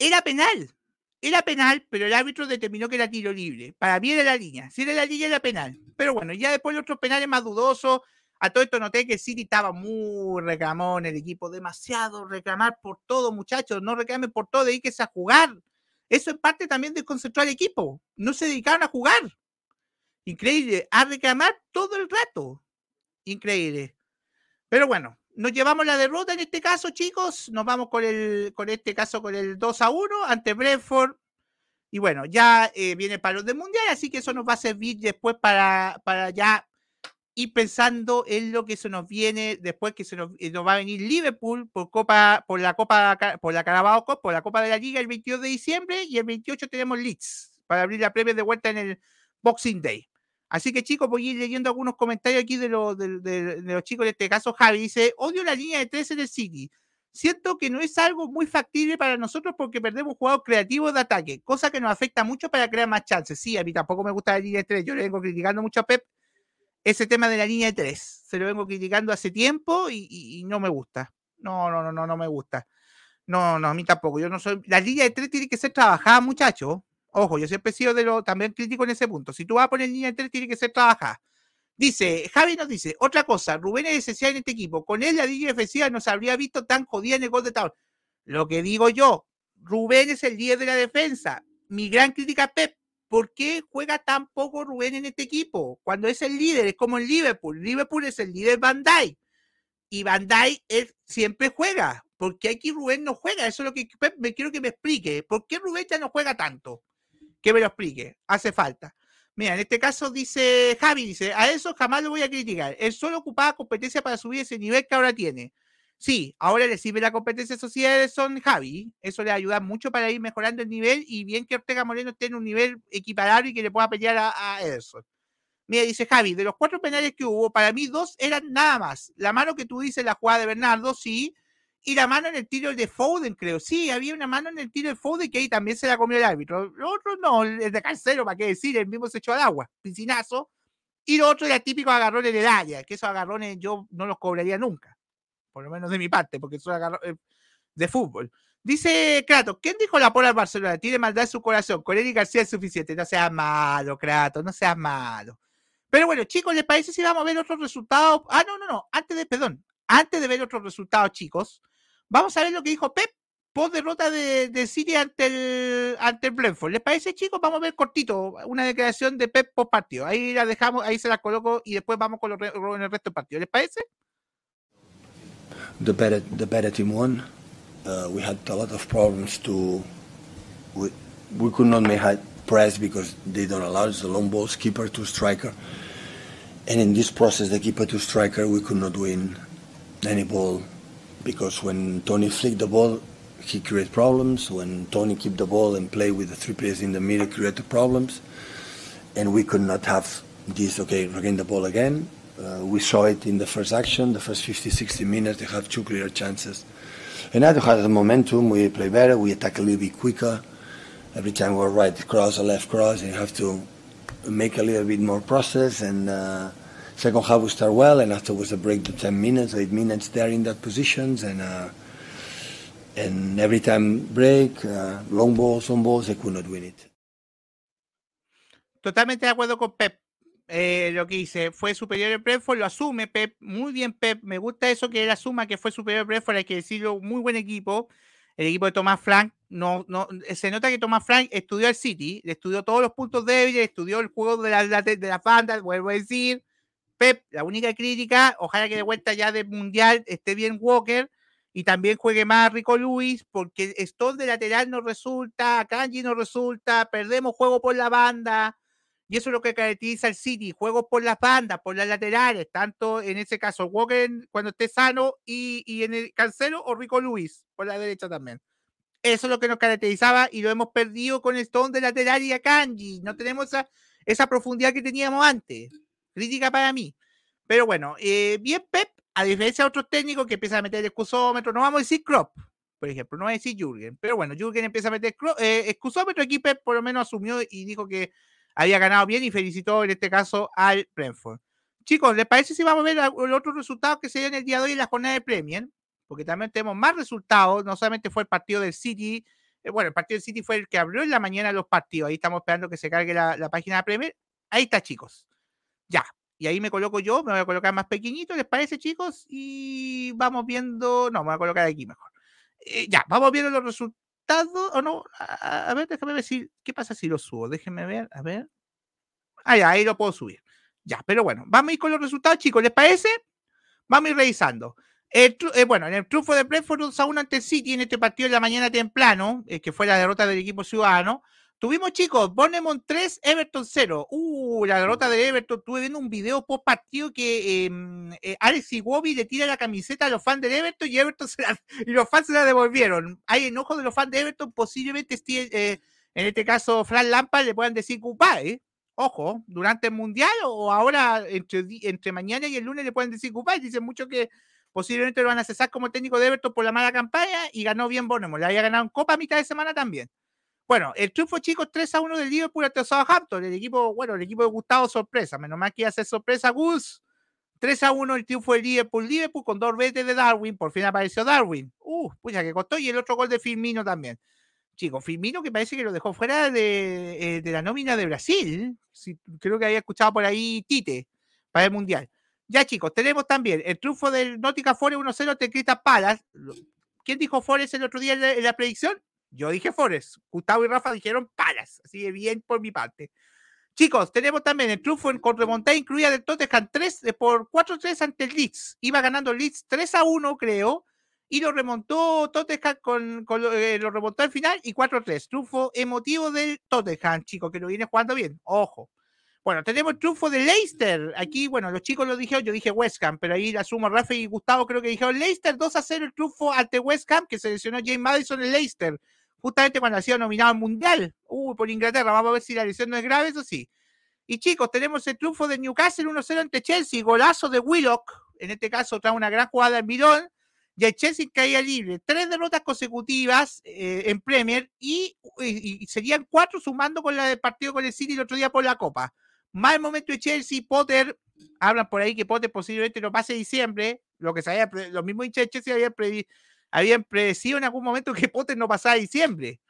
era penal. Era penal, pero el árbitro determinó que era tiro libre. Para mí era la línea. Si era la línea, era penal. Pero bueno, ya después de otros penales más dudosos, a todo esto noté que City estaba muy reclamón el equipo, demasiado reclamar por todo, muchachos. No reclamen por todo, dedíquese a jugar. Eso es parte también de concentrar al equipo. No se dedicaron a jugar. Increíble, a reclamar todo el rato. Increíble. Pero bueno, nos llevamos la derrota en este caso, chicos. Nos vamos con el, con este caso con el 2 a 1 ante Brentford. Y bueno, ya eh, viene para los del mundial, así que eso nos va a servir después para, para ya ir pensando en lo que se nos viene después que se nos, eh, nos, va a venir Liverpool por Copa, por la Copa, por la Carabao Cup, por la Copa de la Liga el 22 de diciembre y el 28 tenemos Leeds para abrir la premia de vuelta en el Boxing Day. Así que chicos, voy a ir leyendo algunos comentarios aquí de, los de, los chicos, en este caso Javi dice, odio la línea de 13 del City. Siento que no es algo muy factible para nosotros porque perdemos jugadores creativos de ataque, cosa que nos afecta mucho para crear más chances. Sí, a mí tampoco me gusta la línea de 3, yo le vengo criticando mucho a Pep ese tema de la línea de 3. Se lo vengo criticando hace tiempo y, no me gusta. No, no, no, no, no me gusta. No, no, a mí tampoco. Yo no soy. La línea de 3 tiene que ser trabajada, muchachos. Ojo, yo siempre he sido de lo también crítico en ese punto. Si tú vas a poner línea de tres, tiene que ser trabajada. Dice, Javi nos dice, otra cosa, Rubén es esencial en este equipo. Con él la línea defensiva no se habría visto tan jodida en el gol de Town. Lo que digo yo, Rubén es el líder de la defensa. Mi gran crítica a Pep, ¿por qué juega tan poco Rubén en este equipo? Cuando es el líder, es como en Liverpool. Liverpool es el líder Van Dijk. Y Van Dijk él siempre juega. ¿Por qué aquí Rubén no juega? Eso es lo que me quiero que me explique. ¿Por qué Rubén ya no juega tanto? que me lo explique, hace falta. Mira, en este caso dice Javi, dice, a eso jamás lo voy a criticar. Él solo ocupaba competencia para subir ese nivel que ahora tiene. Sí, ahora le sirve la competencia social son Javi. Eso le ayuda mucho para ir mejorando el nivel y bien que Ortega Moreno esté en un nivel equiparable y que le pueda pelear a, Ederson. Mira, dice Javi, de los cuatro penales que hubo, para mí dos eran nada más. La mano que tú dices, la jugada de Bernardo, sí, y la mano en el tiro de Foden, creo. Sí, había una mano en el tiro de Foden que ahí también se la comió el árbitro. Lo otro no, el de Cancelo, ¿para qué decir? El mismo se echó al agua, piscinazo. Y lo otro era típico agarrón en el área, que esos agarrones yo no los cobraría nunca. Por lo menos de mi parte, porque agarrones eh, de fútbol. Dice Kratos, ¿quién dijo la pola al Barcelona? Tiene maldad en su corazón. Con Eric García es suficiente. No seas malo, Kratos, no seas malo. Pero bueno, chicos, ¿les parece si vamos a ver otros resultados? Ah, no, no, no. Antes de, perdón, antes de ver otros resultados, chicos, Vamos a ver lo que dijo Pep post derrota de, de City ante el, ante el Brentford. ¿Les parece, chicos? Vamos a ver cortito una declaración de Pep post partido. Ahí la dejamos, ahí se la coloco y después vamos con, lo, con el resto del partido. ¿Les parece? The better, the better team won. Uh, we had a lot of problems to. We, we could not make high press because they don't allow us the long balls, keeper to striker. And in this process, the keeper to striker, we could not win any ball because when Tony flicked the ball, he created problems. When Tony kept the ball and play with the three players in the middle, created problems. And we could not have this, okay, regain the ball again. Uh, we saw it in the first action, the first 50, 60 minutes, they have two clear chances. And now had the momentum, we play better, we attack a little bit quicker. Every time we're right cross or left cross, you have to make a little bit more process and uh, second half we start well, and afterwards a break to 10 minutes, 8 minutes there in that positions, and uh, and every time break, uh, long balls, long balls, they could not win it. Totalmente de acuerdo con Pep. Eh, lo que dice, fue superior el Brentford, lo asume Pep, muy bien Pep, me gusta eso que él asuma que fue superior el Brentford, hay que decirlo, muy buen equipo, el equipo de Tomás Frank, no, no, se nota que Tomás Frank estudió el City, estudió todos los puntos débiles, estudió el juego de la, de la banda, vuelvo a decir, Pep, la única crítica, ojalá que de vuelta ya del Mundial esté bien Walker y también juegue más Rico Luis, porque Stone de lateral no resulta, Kanji no resulta, perdemos juego por la banda, y eso es lo que caracteriza al City, juegos por las bandas, por las laterales, tanto en ese caso Walker cuando esté sano y, y en el Cancelo o Rico Luis por la derecha también. Eso es lo que nos caracterizaba y lo hemos perdido con Stone de lateral y a Kanji. No tenemos esa, esa profundidad que teníamos antes crítica para mí. Pero bueno, eh, bien Pep, a diferencia de otros técnicos que empiezan a meter el excusómetro, no vamos a decir Crop, por ejemplo, no va a decir Jürgen, pero bueno, Jürgen empieza a meter eh, excusómetro, aquí Pep por lo menos asumió y dijo que había ganado bien y felicitó en este caso al Brentford. Chicos, ¿les parece si vamos a ver los otros resultados que se dieron el día de hoy en la jornada de Premier? Porque también tenemos más resultados, no solamente fue el partido del City, eh, bueno, el partido del City fue el que abrió en la mañana los partidos, ahí estamos esperando que se cargue la, la página de Premier. Ahí está, chicos. Ya, y ahí me coloco yo, me voy a colocar más pequeñito, ¿les parece, chicos? Y vamos viendo, no, me voy a colocar aquí mejor. Eh, ya, vamos viendo los resultados, o no, a, ver, déjame ver si, ¿qué pasa si lo subo? Déjenme ver, a ver. Ah, ya, ahí lo puedo subir. Ya, pero bueno, vamos a ir con los resultados, chicos, ¿les parece? Vamos a ir revisando. Eh, bueno, en el triunfo de Brentford 2 a 1 ante el City en este partido de la mañana temprano, eh, que fue la derrota del equipo ciudadano, Tuvimos, chicos, Bournemouth 3, Everton 0. Uh, la derrota de Everton. Tuve viendo un video post partido que em, eh, Alex Iwobi le tira la camiseta a los fans de Everton y Everton y los fans se la devolvieron. Hay enojo de los fans de Everton, posiblemente eh, en este caso Fran Lampard le puedan decir goodbye. Ojo, durante el Mundial o ahora entre, entre mañana y el lunes le pueden decir goodbye. Dicen mucho que posiblemente lo van a cesar como técnico de Everton por la mala campaña y ganó bien Bournemouth. Le había ganado en Copa a mitad de semana también. Bueno, el triunfo, chicos, 3 a 1 del Liverpool ante Southampton. El equipo, bueno, el equipo de Gustavo, sorpresa. Menos mal que iba a ser sorpresa, Gus. 3 a 1 el triunfo del Liverpool. Liverpool con dos veces de Darwin. Por fin apareció Darwin. Uh, pucha, que costó. Y el otro gol de Firmino también. Chicos, Firmino que parece que lo dejó fuera de, eh, la nómina de Brasil. creo que había escuchado por ahí Tite para el Mundial. Ya, chicos, tenemos también el triunfo del Nótica Forest 1-0 ante Crystal Palace. ¿Quién dijo Forest el otro día en la predicción? Yo dije Forest, Gustavo y Rafa dijeron Palas, así que bien por mi parte. Chicos, tenemos también el triunfo en, con remontada incluida del Tottenham 3 eh, por 4-3 ante el Leeds. Iba ganando el Leeds 3 a 1, creo, y lo remontó Tottenham con, eh, lo remontó al final y 4-3. Triunfo emotivo del Tottenham, chicos, que lo viene jugando bien. Ojo. Bueno, tenemos el triunfo de Leicester. Aquí, bueno, los chicos lo dijeron, yo dije West Ham, pero ahí asumo Rafa y Gustavo creo que dijeron Leicester 2 a 0 el triunfo ante West Ham, que seleccionó James Madison en Leicester justamente cuando ha sido nominado al Mundial. Uh, por Inglaterra. Vamos a ver si la lesión no es grave, eso sí. Y chicos, tenemos el triunfo de Newcastle 1-0 ante Chelsea, golazo de Willock, en este caso trae una gran jugada en Mirón, y el Chelsea caía libre. Tres derrotas consecutivas eh, en Premier y, serían cuatro sumando con la del partido con el City el otro día por la Copa. Mal momento de Chelsea, Potter, hablan por ahí que Potter posiblemente no pase diciembre, lo que se había, los mismos hinchas de Chelsea habían, habían predecido en algún momento que Potter no pasaba diciembre.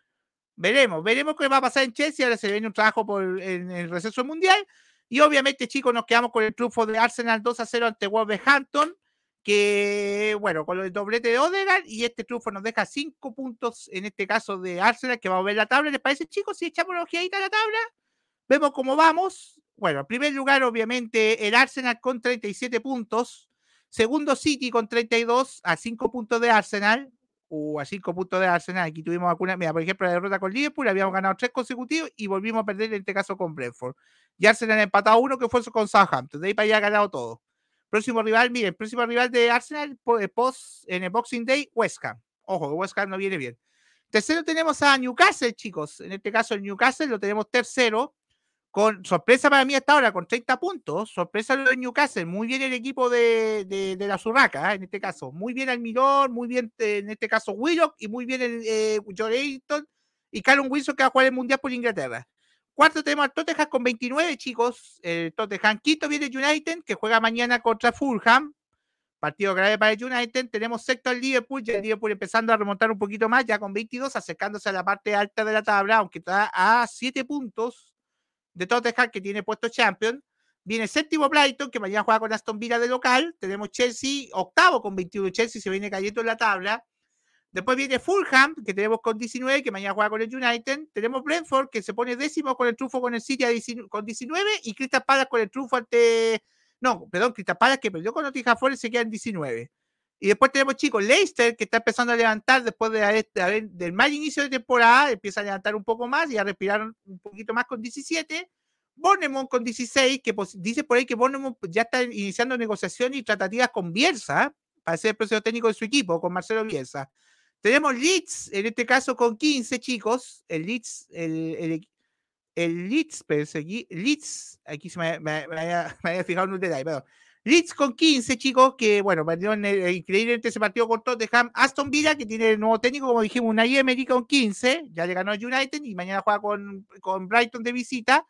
Veremos, veremos qué va a pasar en Chelsea. Ahora se viene un trabajo por, en, el receso mundial. Y obviamente, chicos, nos quedamos con el triunfo de Arsenal 2 a 0 ante Wolverhampton que, bueno, con el doblete de Odegaard y este triunfo nos deja cinco puntos, en este caso de Arsenal, que vamos a ver la tabla. ¿Les parece, chicos, si echamos una ojeadita a la tabla? Vemos cómo vamos. Bueno, en primer lugar, obviamente, el Arsenal con 37 puntos. Segundo, City con 32 a 5 puntos de Arsenal. O a 5 puntos de Arsenal. Aquí tuvimos alguna, mira, por ejemplo, la derrota con Liverpool, habíamos ganado tres consecutivos y volvimos a perder en este caso con Brentford. Y Arsenal empatado uno que fue con Southampton. De ahí para allá ha ganado todo. Próximo rival, mire, el próximo rival de Arsenal eh, post, en el Boxing Day, West Ham. Ojo, West Ham no viene bien. Tercero tenemos a Newcastle, chicos. En este caso, el Newcastle lo tenemos tercero. Con sorpresa para mí hasta ahora, con 30 puntos. Sorpresa lo de Newcastle. Muy bien el equipo de, de, la Zurraca, ¿eh? en este caso. Muy bien Almirón, muy bien, eh, en este caso, Willock, y muy bien el eh, y Callum Wilson que va a jugar el Mundial por Inglaterra. Cuarto tenemos al Tottenham con 29, chicos. El Tottenham. Quinto viene United, que juega mañana contra Fulham. Partido grave para el United. Tenemos sexto al Liverpool, ya el Liverpool empezando a remontar un poquito más, ya con 22, acercándose a la parte alta de la tabla, aunque está a 7 puntos de Tottenham, que tiene puesto Champion. Viene séptimo Brighton, que mañana juega con Aston Villa de local. Tenemos Chelsea, octavo con 21. Chelsea se viene cayendo en la tabla. Después viene Fulham, que tenemos con 19, que mañana juega con el United. Tenemos Brentford, que se pone décimo con el trufo con el City con 19. Y Crystal Palace con el trufo ante. No, perdón, Crystal Palace que perdió con Nottingham Forest se queda en 19. Y después tenemos, chicos, Leicester, que está empezando a levantar después de, del mal inicio de temporada. Empieza a levantar un poco más y a respirar un poquito más con 17. Bournemouth con 16, que dice por ahí que Bournemouth ya está iniciando negociaciones y tratativas con Bielsa para ser el proceso técnico de su equipo, con Marcelo Bielsa. Tenemos Leeds, en este caso con 15 chicos. El Leeds, el, el, el Leeds, aquí, Leeds, aquí se me, me, me, había, fijado en un detalle, perdón. Leeds con 15 chicos, que bueno, perdió en el, increíblemente ese partido con Tottenham. Aston Villa, que tiene el nuevo técnico, como dijimos, una Emery con 15, ya le ganó a United y mañana juega con, con Brighton de visita.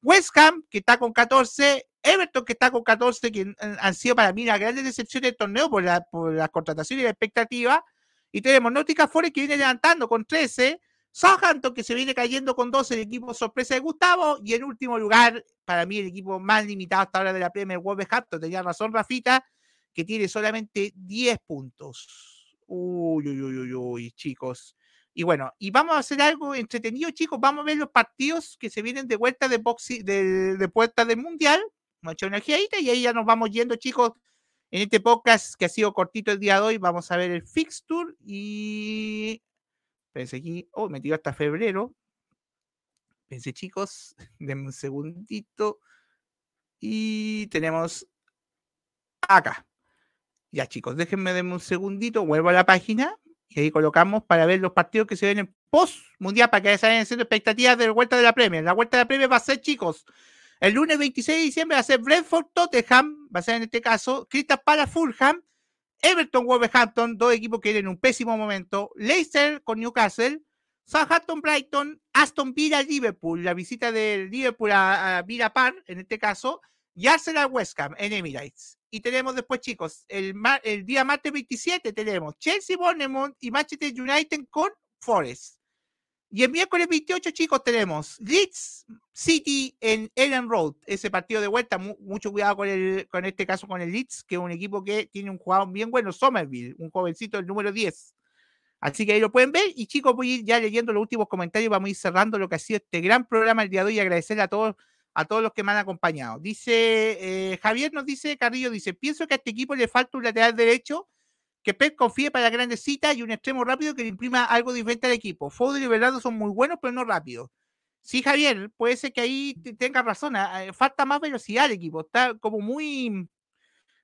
West Ham, que está con 14, Everton, que está con 14, que han sido para mí la gran decepción del torneo por, la, por las contrataciones y la expectativa. Y tenemos Nautica Forest que viene levantando con 13. Southampton que se viene cayendo con 12, el equipo sorpresa de Gustavo. Y en último lugar, para mí, el equipo más limitado hasta ahora de la Premier, Wolverhampton. Tenía razón Rafita, que tiene solamente 10 puntos. Uy, uy, uy, uy, uy, chicos. Y bueno, y vamos a hacer algo entretenido, chicos. Vamos a ver los partidos que se vienen de vuelta de boxing, de, de puerta del mundial. Mucha energía y ahí ya nos vamos yendo, chicos, en este podcast que ha sido cortito el día de hoy, vamos a ver el fixture y. Pensé aquí. Oh, me tiró hasta febrero. Pensé, chicos, denme un segundito. Y tenemos acá. Ya, chicos, déjenme denme un segundito. Vuelvo a la página y ahí colocamos para ver los partidos que se ven en post mundial para que se vayan haciendo expectativas de la vuelta de la Premier. La vuelta de la Premier va a ser, chicos, el lunes 26 de diciembre va a ser Brentford Tottenham, va a ser en este caso Crystal para Fulham, Everton Wolverhampton, dos equipos que en un pésimo momento, Leicester con Newcastle, Southampton Brighton, Aston Villa Liverpool, la visita de Liverpool a, Villa Park en este caso, y Arsenal West Ham en Emirates. Y tenemos después, chicos, el, el día martes 27 tenemos Chelsea Bournemouth y Manchester United con Forest. Y el miércoles 28, chicos, tenemos Leeds City en Ellen Road, ese partido de vuelta. mucho cuidado con, el, con este caso con el Leeds, que es un equipo que tiene un jugador bien bueno, Somerville, un jovencito del número 10. Así que ahí lo pueden ver. Y chicos, voy a ir ya leyendo los últimos comentarios. Vamos a ir cerrando lo que ha sido este gran programa el día de hoy y agradecerle a todos, a todos los que me han acompañado. Dice eh, Javier, nos dice Carrillo, dice: Pienso que a este equipo le falta un lateral derecho que Pep confíe para grandes citas y un extremo rápido que le imprima algo diferente al equipo. Foden y Bernardo son muy buenos, pero no rápidos. Sí, Javier, puede ser que ahí tenga razón. Ah, eh, falta más velocidad al equipo. Está como muy.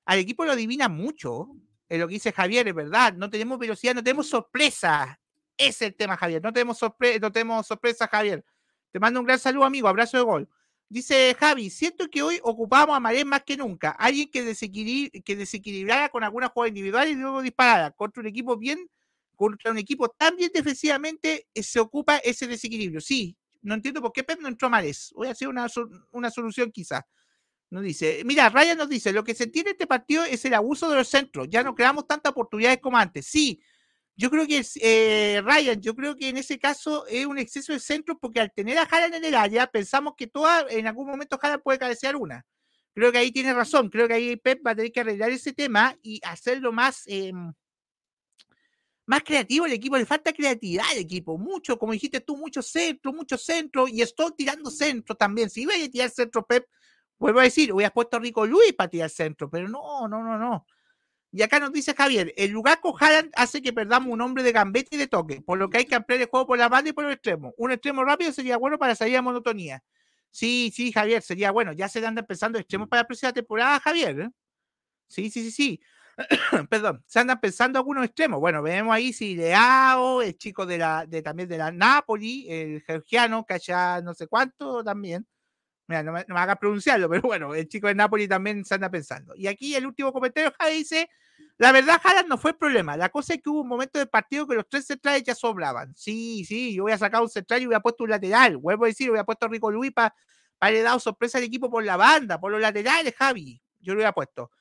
Al equipo lo adivina mucho. Es lo que dice Javier, es verdad. No tenemos velocidad, no tenemos sorpresa. Es el tema, Javier. No tenemos, sorpresa, no tenemos sorpresa, Javier. Te mando un gran saludo, amigo. Abrazo de gol. Dice Javi, siento que hoy ocupamos a Marés más que nunca. Alguien que, desequilibrara con alguna jugada individual y luego disparara contra un equipo bien, contra un equipo tan bien defensivamente, eh, se ocupa ese desequilibrio. Sí, no entiendo por qué Pep no entró a Marés. Voy a hacer una, una solución quizás. Nos dice, mira, Ryan nos dice, lo que se entiende en este partido es el abuso de los centros. Ya no creamos tantas oportunidades como antes. Sí, yo creo que eh, Ryan, yo creo que en ese caso es un exceso de centro porque al tener a Haaland en el área, pensamos que toda, en algún momento Haaland puede cabecear una. Creo que ahí tiene razón, creo que ahí Pep va a tener que arreglar ese tema y hacerlo más, em, más creativo el equipo. Le falta creatividad al equipo, mucho, como dijiste tú, mucho centro, mucho centro y estoy tirando centro también. Si iba a tirar centro Pep, vuelvo a decir, hubiera puesto a Rico Luis para tirar centro, pero no, no, no, no. Y acá nos dice Javier, el lugar con Haaland hace que perdamos un hombre de gambete y de toque, por lo que hay que ampliar el juego por la banda y por el extremo. Un extremo rápido sería bueno para salir a monotonía. Sí, sí, Javier, sería bueno. Ya se andan pensando extremos para la próxima temporada, Javier. ¿eh? Sí, sí, sí, sí. Perdón, se andan pensando algunos extremos. Bueno, vemos ahí si Leao, el chico de la, de también de la Napoli, el georgiano, que allá no sé cuánto también. Mira, no me, no hagas pronunciarlo, pero bueno, el chico de Napoli también se anda pensando. Y aquí el último comentario, Javi dice, la verdad, Haaland no fue el problema. La cosa es que hubo un momento del partido que los tres centrales ya sobraban. Sí, sí, yo voy a sacar un central y voy a puesto un lateral. Vuelvo a decir, voy a puesto a Rico Luis para haberle dado sorpresa al equipo por la banda, por los laterales, Javi. Yo lo hubiera puesto.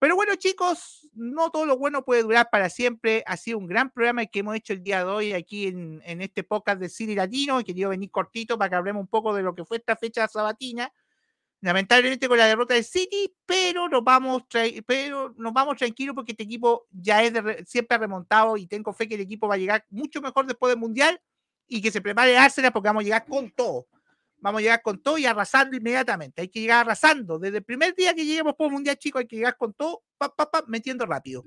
Pero bueno, chicos, no todo lo bueno puede durar para siempre. Ha sido un gran programa el que hemos hecho el día de hoy aquí en, en este podcast de City Latino. He querido venir cortito para que hablemos un poco de lo que fue esta fecha sabatina. Lamentablemente con la derrota del City, pero nos vamos, pero nos vamos tranquilos porque este equipo ya es de siempre remontado y tengo fe que el equipo va a llegar mucho mejor después del Mundial y que se prepare Arsenal porque vamos a llegar con todo. Vamos a llegar con todo y arrasando inmediatamente. Hay que llegar arrasando. Desde el primer día que lleguemos por Mundial, chicos, hay que llegar con todo, pa, pa, pa, metiendo rápido.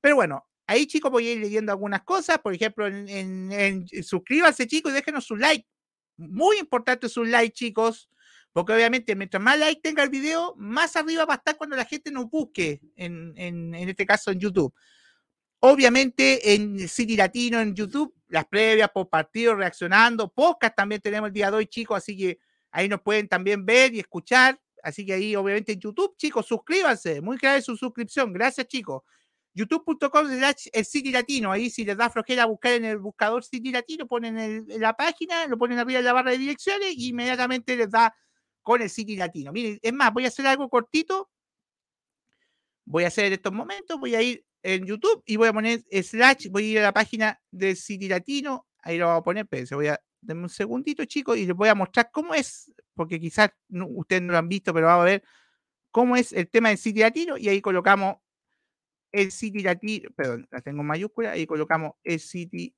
Pero bueno, ahí, chicos, voy a ir leyendo algunas cosas. Por ejemplo, en, en, en suscríbanse, chicos, y déjenos su like. Muy importante su like, chicos porque obviamente, mientras más like tenga el video, más arriba va a estar cuando la gente nos busque, en, en este caso en YouTube. Obviamente en City Latino, en YouTube, las previas por partido, reaccionando. Podcast también tenemos el día de hoy, chicos, así que ahí nos pueden también ver y escuchar. Así que ahí, obviamente, en YouTube, chicos, suscríbanse. Muy clave su suscripción. Gracias, chicos. youtube.com slash el City Latino. Ahí si les da flojera buscar en el buscador City Latino, ponen en la página, lo ponen arriba en la barra de direcciones y inmediatamente les da con el City Latino. Miren, es más, voy a hacer algo cortito. Voy a hacer en estos momentos, voy a ir en YouTube y voy a poner slash, voy a ir a la página del City Latino, ahí lo voy a poner, pero voy a, darme un segundito, chicos, y les voy a mostrar cómo es, porque quizás ustedes no lo han visto, pero vamos a ver cómo es el tema del City Latino, y ahí colocamos el City Latino, perdón, la tengo en mayúscula, ahí colocamos el City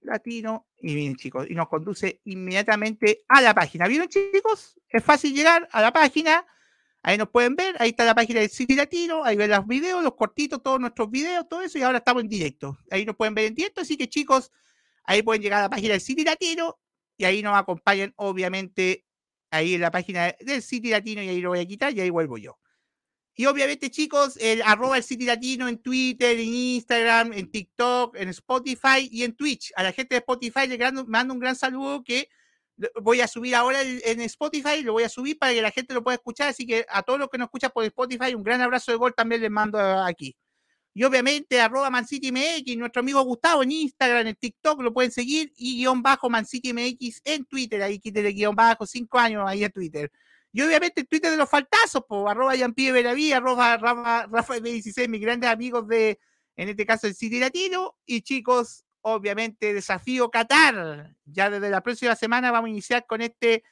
latino. Y miren, chicos, y nos conduce inmediatamente a la página. ¿Vieron, chicos? Es fácil llegar a la página. Ahí nos pueden ver, ahí está la página del City Latino, ahí ven los videos, los cortitos, todos nuestros videos, todo eso, y ahora estamos en directo. Ahí nos pueden ver en directo, así que chicos, ahí pueden llegar a la página del City Latino, y ahí nos acompañan, obviamente, ahí en la página del City Latino, y ahí lo voy a quitar, y ahí vuelvo yo. Y obviamente, chicos, el arroba el City Latino en Twitter, en Instagram, en TikTok, en Spotify y en Twitch. A la gente de Spotify le mando un gran saludo que voy a subir ahora en Spotify, lo voy a subir para que la gente lo pueda escuchar. Así que a todos los que nos escuchan por Spotify, un gran abrazo de gol también les mando aquí. Y obviamente, arroba ManCityMX, nuestro amigo Gustavo en Instagram, en TikTok, lo pueden seguir, y guion bajo ManCityMX en Twitter, ahí quítale guion bajo, cinco años ahí en Twitter. Y obviamente el Twitter de los faltazos, por arroba Belaví, arroba Rafa, 16 mis grandes amigos de, en este caso, el City Latino. Y chicos, obviamente, desafío Qatar. Ya desde la próxima semana vamos a iniciar con este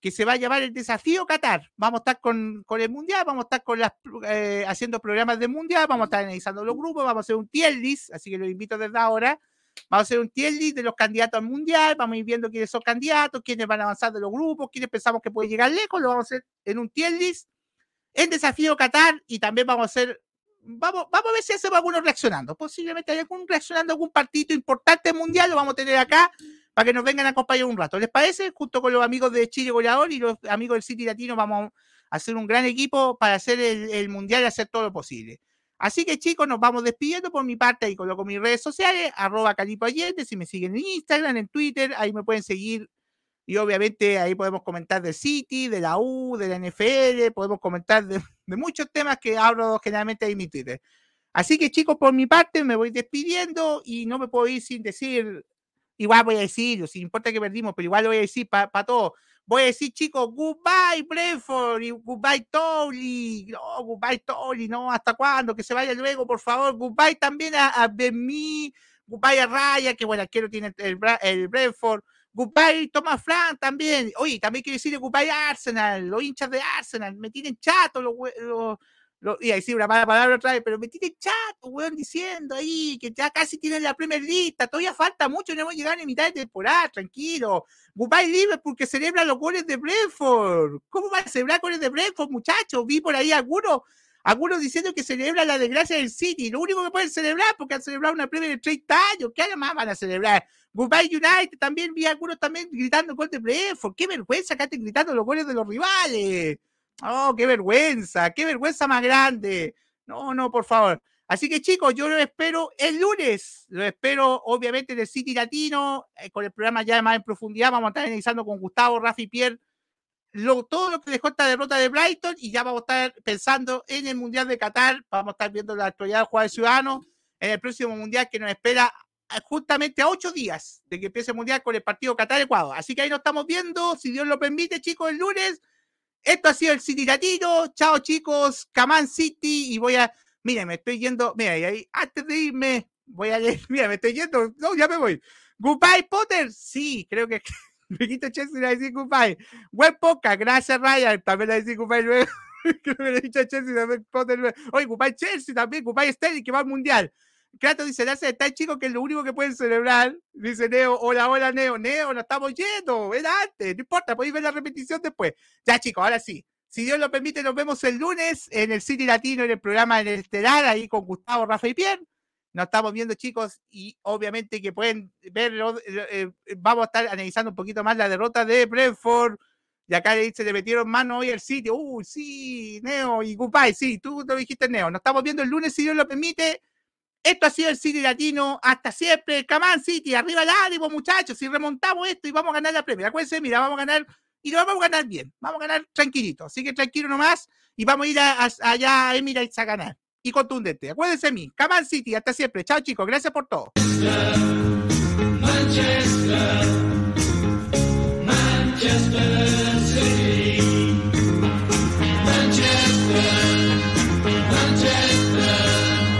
que se va a llamar el desafío Qatar. Vamos a estar con, con el Mundial, vamos a estar con las, eh, haciendo programas de Mundial, vamos a estar analizando los grupos, vamos a hacer un tier list, así que los invito desde ahora Vamos a hacer un tier list de los candidatos al mundial, vamos a ir viendo quiénes son candidatos, quiénes van a avanzar de los grupos, quiénes pensamos que puede llegar lejos, lo vamos a hacer en un tier list, en desafío Qatar y también vamos a hacer, vamos, vamos a ver si hacemos algunos reaccionando, posiblemente hay algún reaccionando algún partido importante mundial, lo vamos a tener acá para que nos vengan a acompañar un rato. ¿Les parece? Junto con los amigos de Chile Goleador y los amigos del City Latino vamos a hacer un gran equipo para hacer el, el mundial y hacer todo lo posible. Así que chicos, nos vamos despidiendo por mi parte. Ahí coloco mis redes sociales, arroba Calipo Allende. Si me siguen en Instagram, en Twitter, ahí me pueden seguir Y obviamente ahí podemos comentar de City, de la U, de la NFL, podemos comentar de, muchos temas que hablo generalmente ahí en mi Twitter. Así que chicos, por mi parte me voy despidiendo y no me puedo ir sin decir, igual voy a decir, sin importa que perdimos, pero igual lo voy a decir para pa todos. Voy a decir, chicos, goodbye Brentford y goodbye Tolly. No, goodbye Tolly, no, ¿hasta cuándo? Que se vaya luego, por favor. Goodbye también a, a Benmi, goodbye a Raya, que bueno, quiero tiene el, el Brentford. Goodbye Thomas Frank también. Oye, también quiero decirle goodbye Arsenal, los hinchas de Arsenal. Me tienen chato los, los, y ahí sí, una mala palabra otra vez, pero me tiene chato, weón, diciendo ahí que ya casi tienen la primera lista, todavía falta mucho, no hemos llegado ni mitad de temporada, tranquilo. Goodbye Liverpool que celebra los goles de Brentford. ¿Cómo va a celebrar goles de Brentford, muchachos? Vi por ahí algunos, algunos diciendo que celebra la desgracia del City. Lo único que pueden celebrar, porque han celebrado una Premier de 30 años, ¿qué además van a celebrar? Goodbye United, también vi algunos también gritando gol de Brentford. Qué vergüenza que estén gritando los goles de los rivales. Oh, qué vergüenza, qué vergüenza más grande. No, no, por favor. Así que chicos, yo lo espero el lunes. Lo espero, obviamente, en el City Latino, eh, con el programa ya más en profundidad. Vamos a estar analizando con Gustavo, Rafi Pierre todo lo que dejó esta derrota de Brighton y ya vamos a estar pensando en el Mundial de Qatar. Vamos a estar viendo la actualidad del jugador ciudadano en el próximo Mundial que nos espera justamente a ocho días de que empiece el Mundial con el partido Qatar-Ecuador. Así que ahí nos estamos viendo, si Dios lo permite, chicos, el lunes. Esto ha sido el City Latino. Chao, chicos. Caman City. Y voy a. Mira, me estoy yendo. Mira, ahí, antes de irme, voy a leer. Mira, me estoy yendo. No, ya me voy. Goodbye, Potter. Sí, creo que. Riquito Chelsea le va a decir goodbye. Buen poca. Gracias, Ryan. También le va a decir goodbye luego. creo que le he dicho a Chelsea también. Potter Oye, goodbye, Chelsea también. Goodbye, Sterling, que va al mundial. Kratos dice, le hace tan chico que es lo único que pueden celebrar. Dice Neo, hola, hola, Neo. Neo, nos estamos yendo. Era antes, no importa, podéis ver la repetición después. Ya, chicos, ahora sí. Si Dios lo permite, nos vemos el lunes en el City Latino, en el programa en el Estelar, ahí con Gustavo, Rafa y Pierre. Nos estamos viendo, chicos, y obviamente que pueden ver, eh, vamos a estar analizando un poquito más la derrota de Brentford. Y acá dice, le metieron mano hoy al sitio. Uy, sí, Neo y Goodbye, sí, tú lo dijiste, Neo. Nos estamos viendo el lunes, si Dios lo permite. Esto ha sido el City Latino. Hasta siempre. Camán City, arriba el ánimo, muchachos. Si remontamos esto y vamos a ganar la Premier. Acuérdense, mira, vamos a ganar y lo vamos a ganar bien. Vamos a ganar tranquilito. Así que tranquilo nomás y vamos a ir allá a Emirates a ganar. Y contundente. Acuérdense de mí. Camán City, hasta siempre. Chao, chicos. Gracias por todo.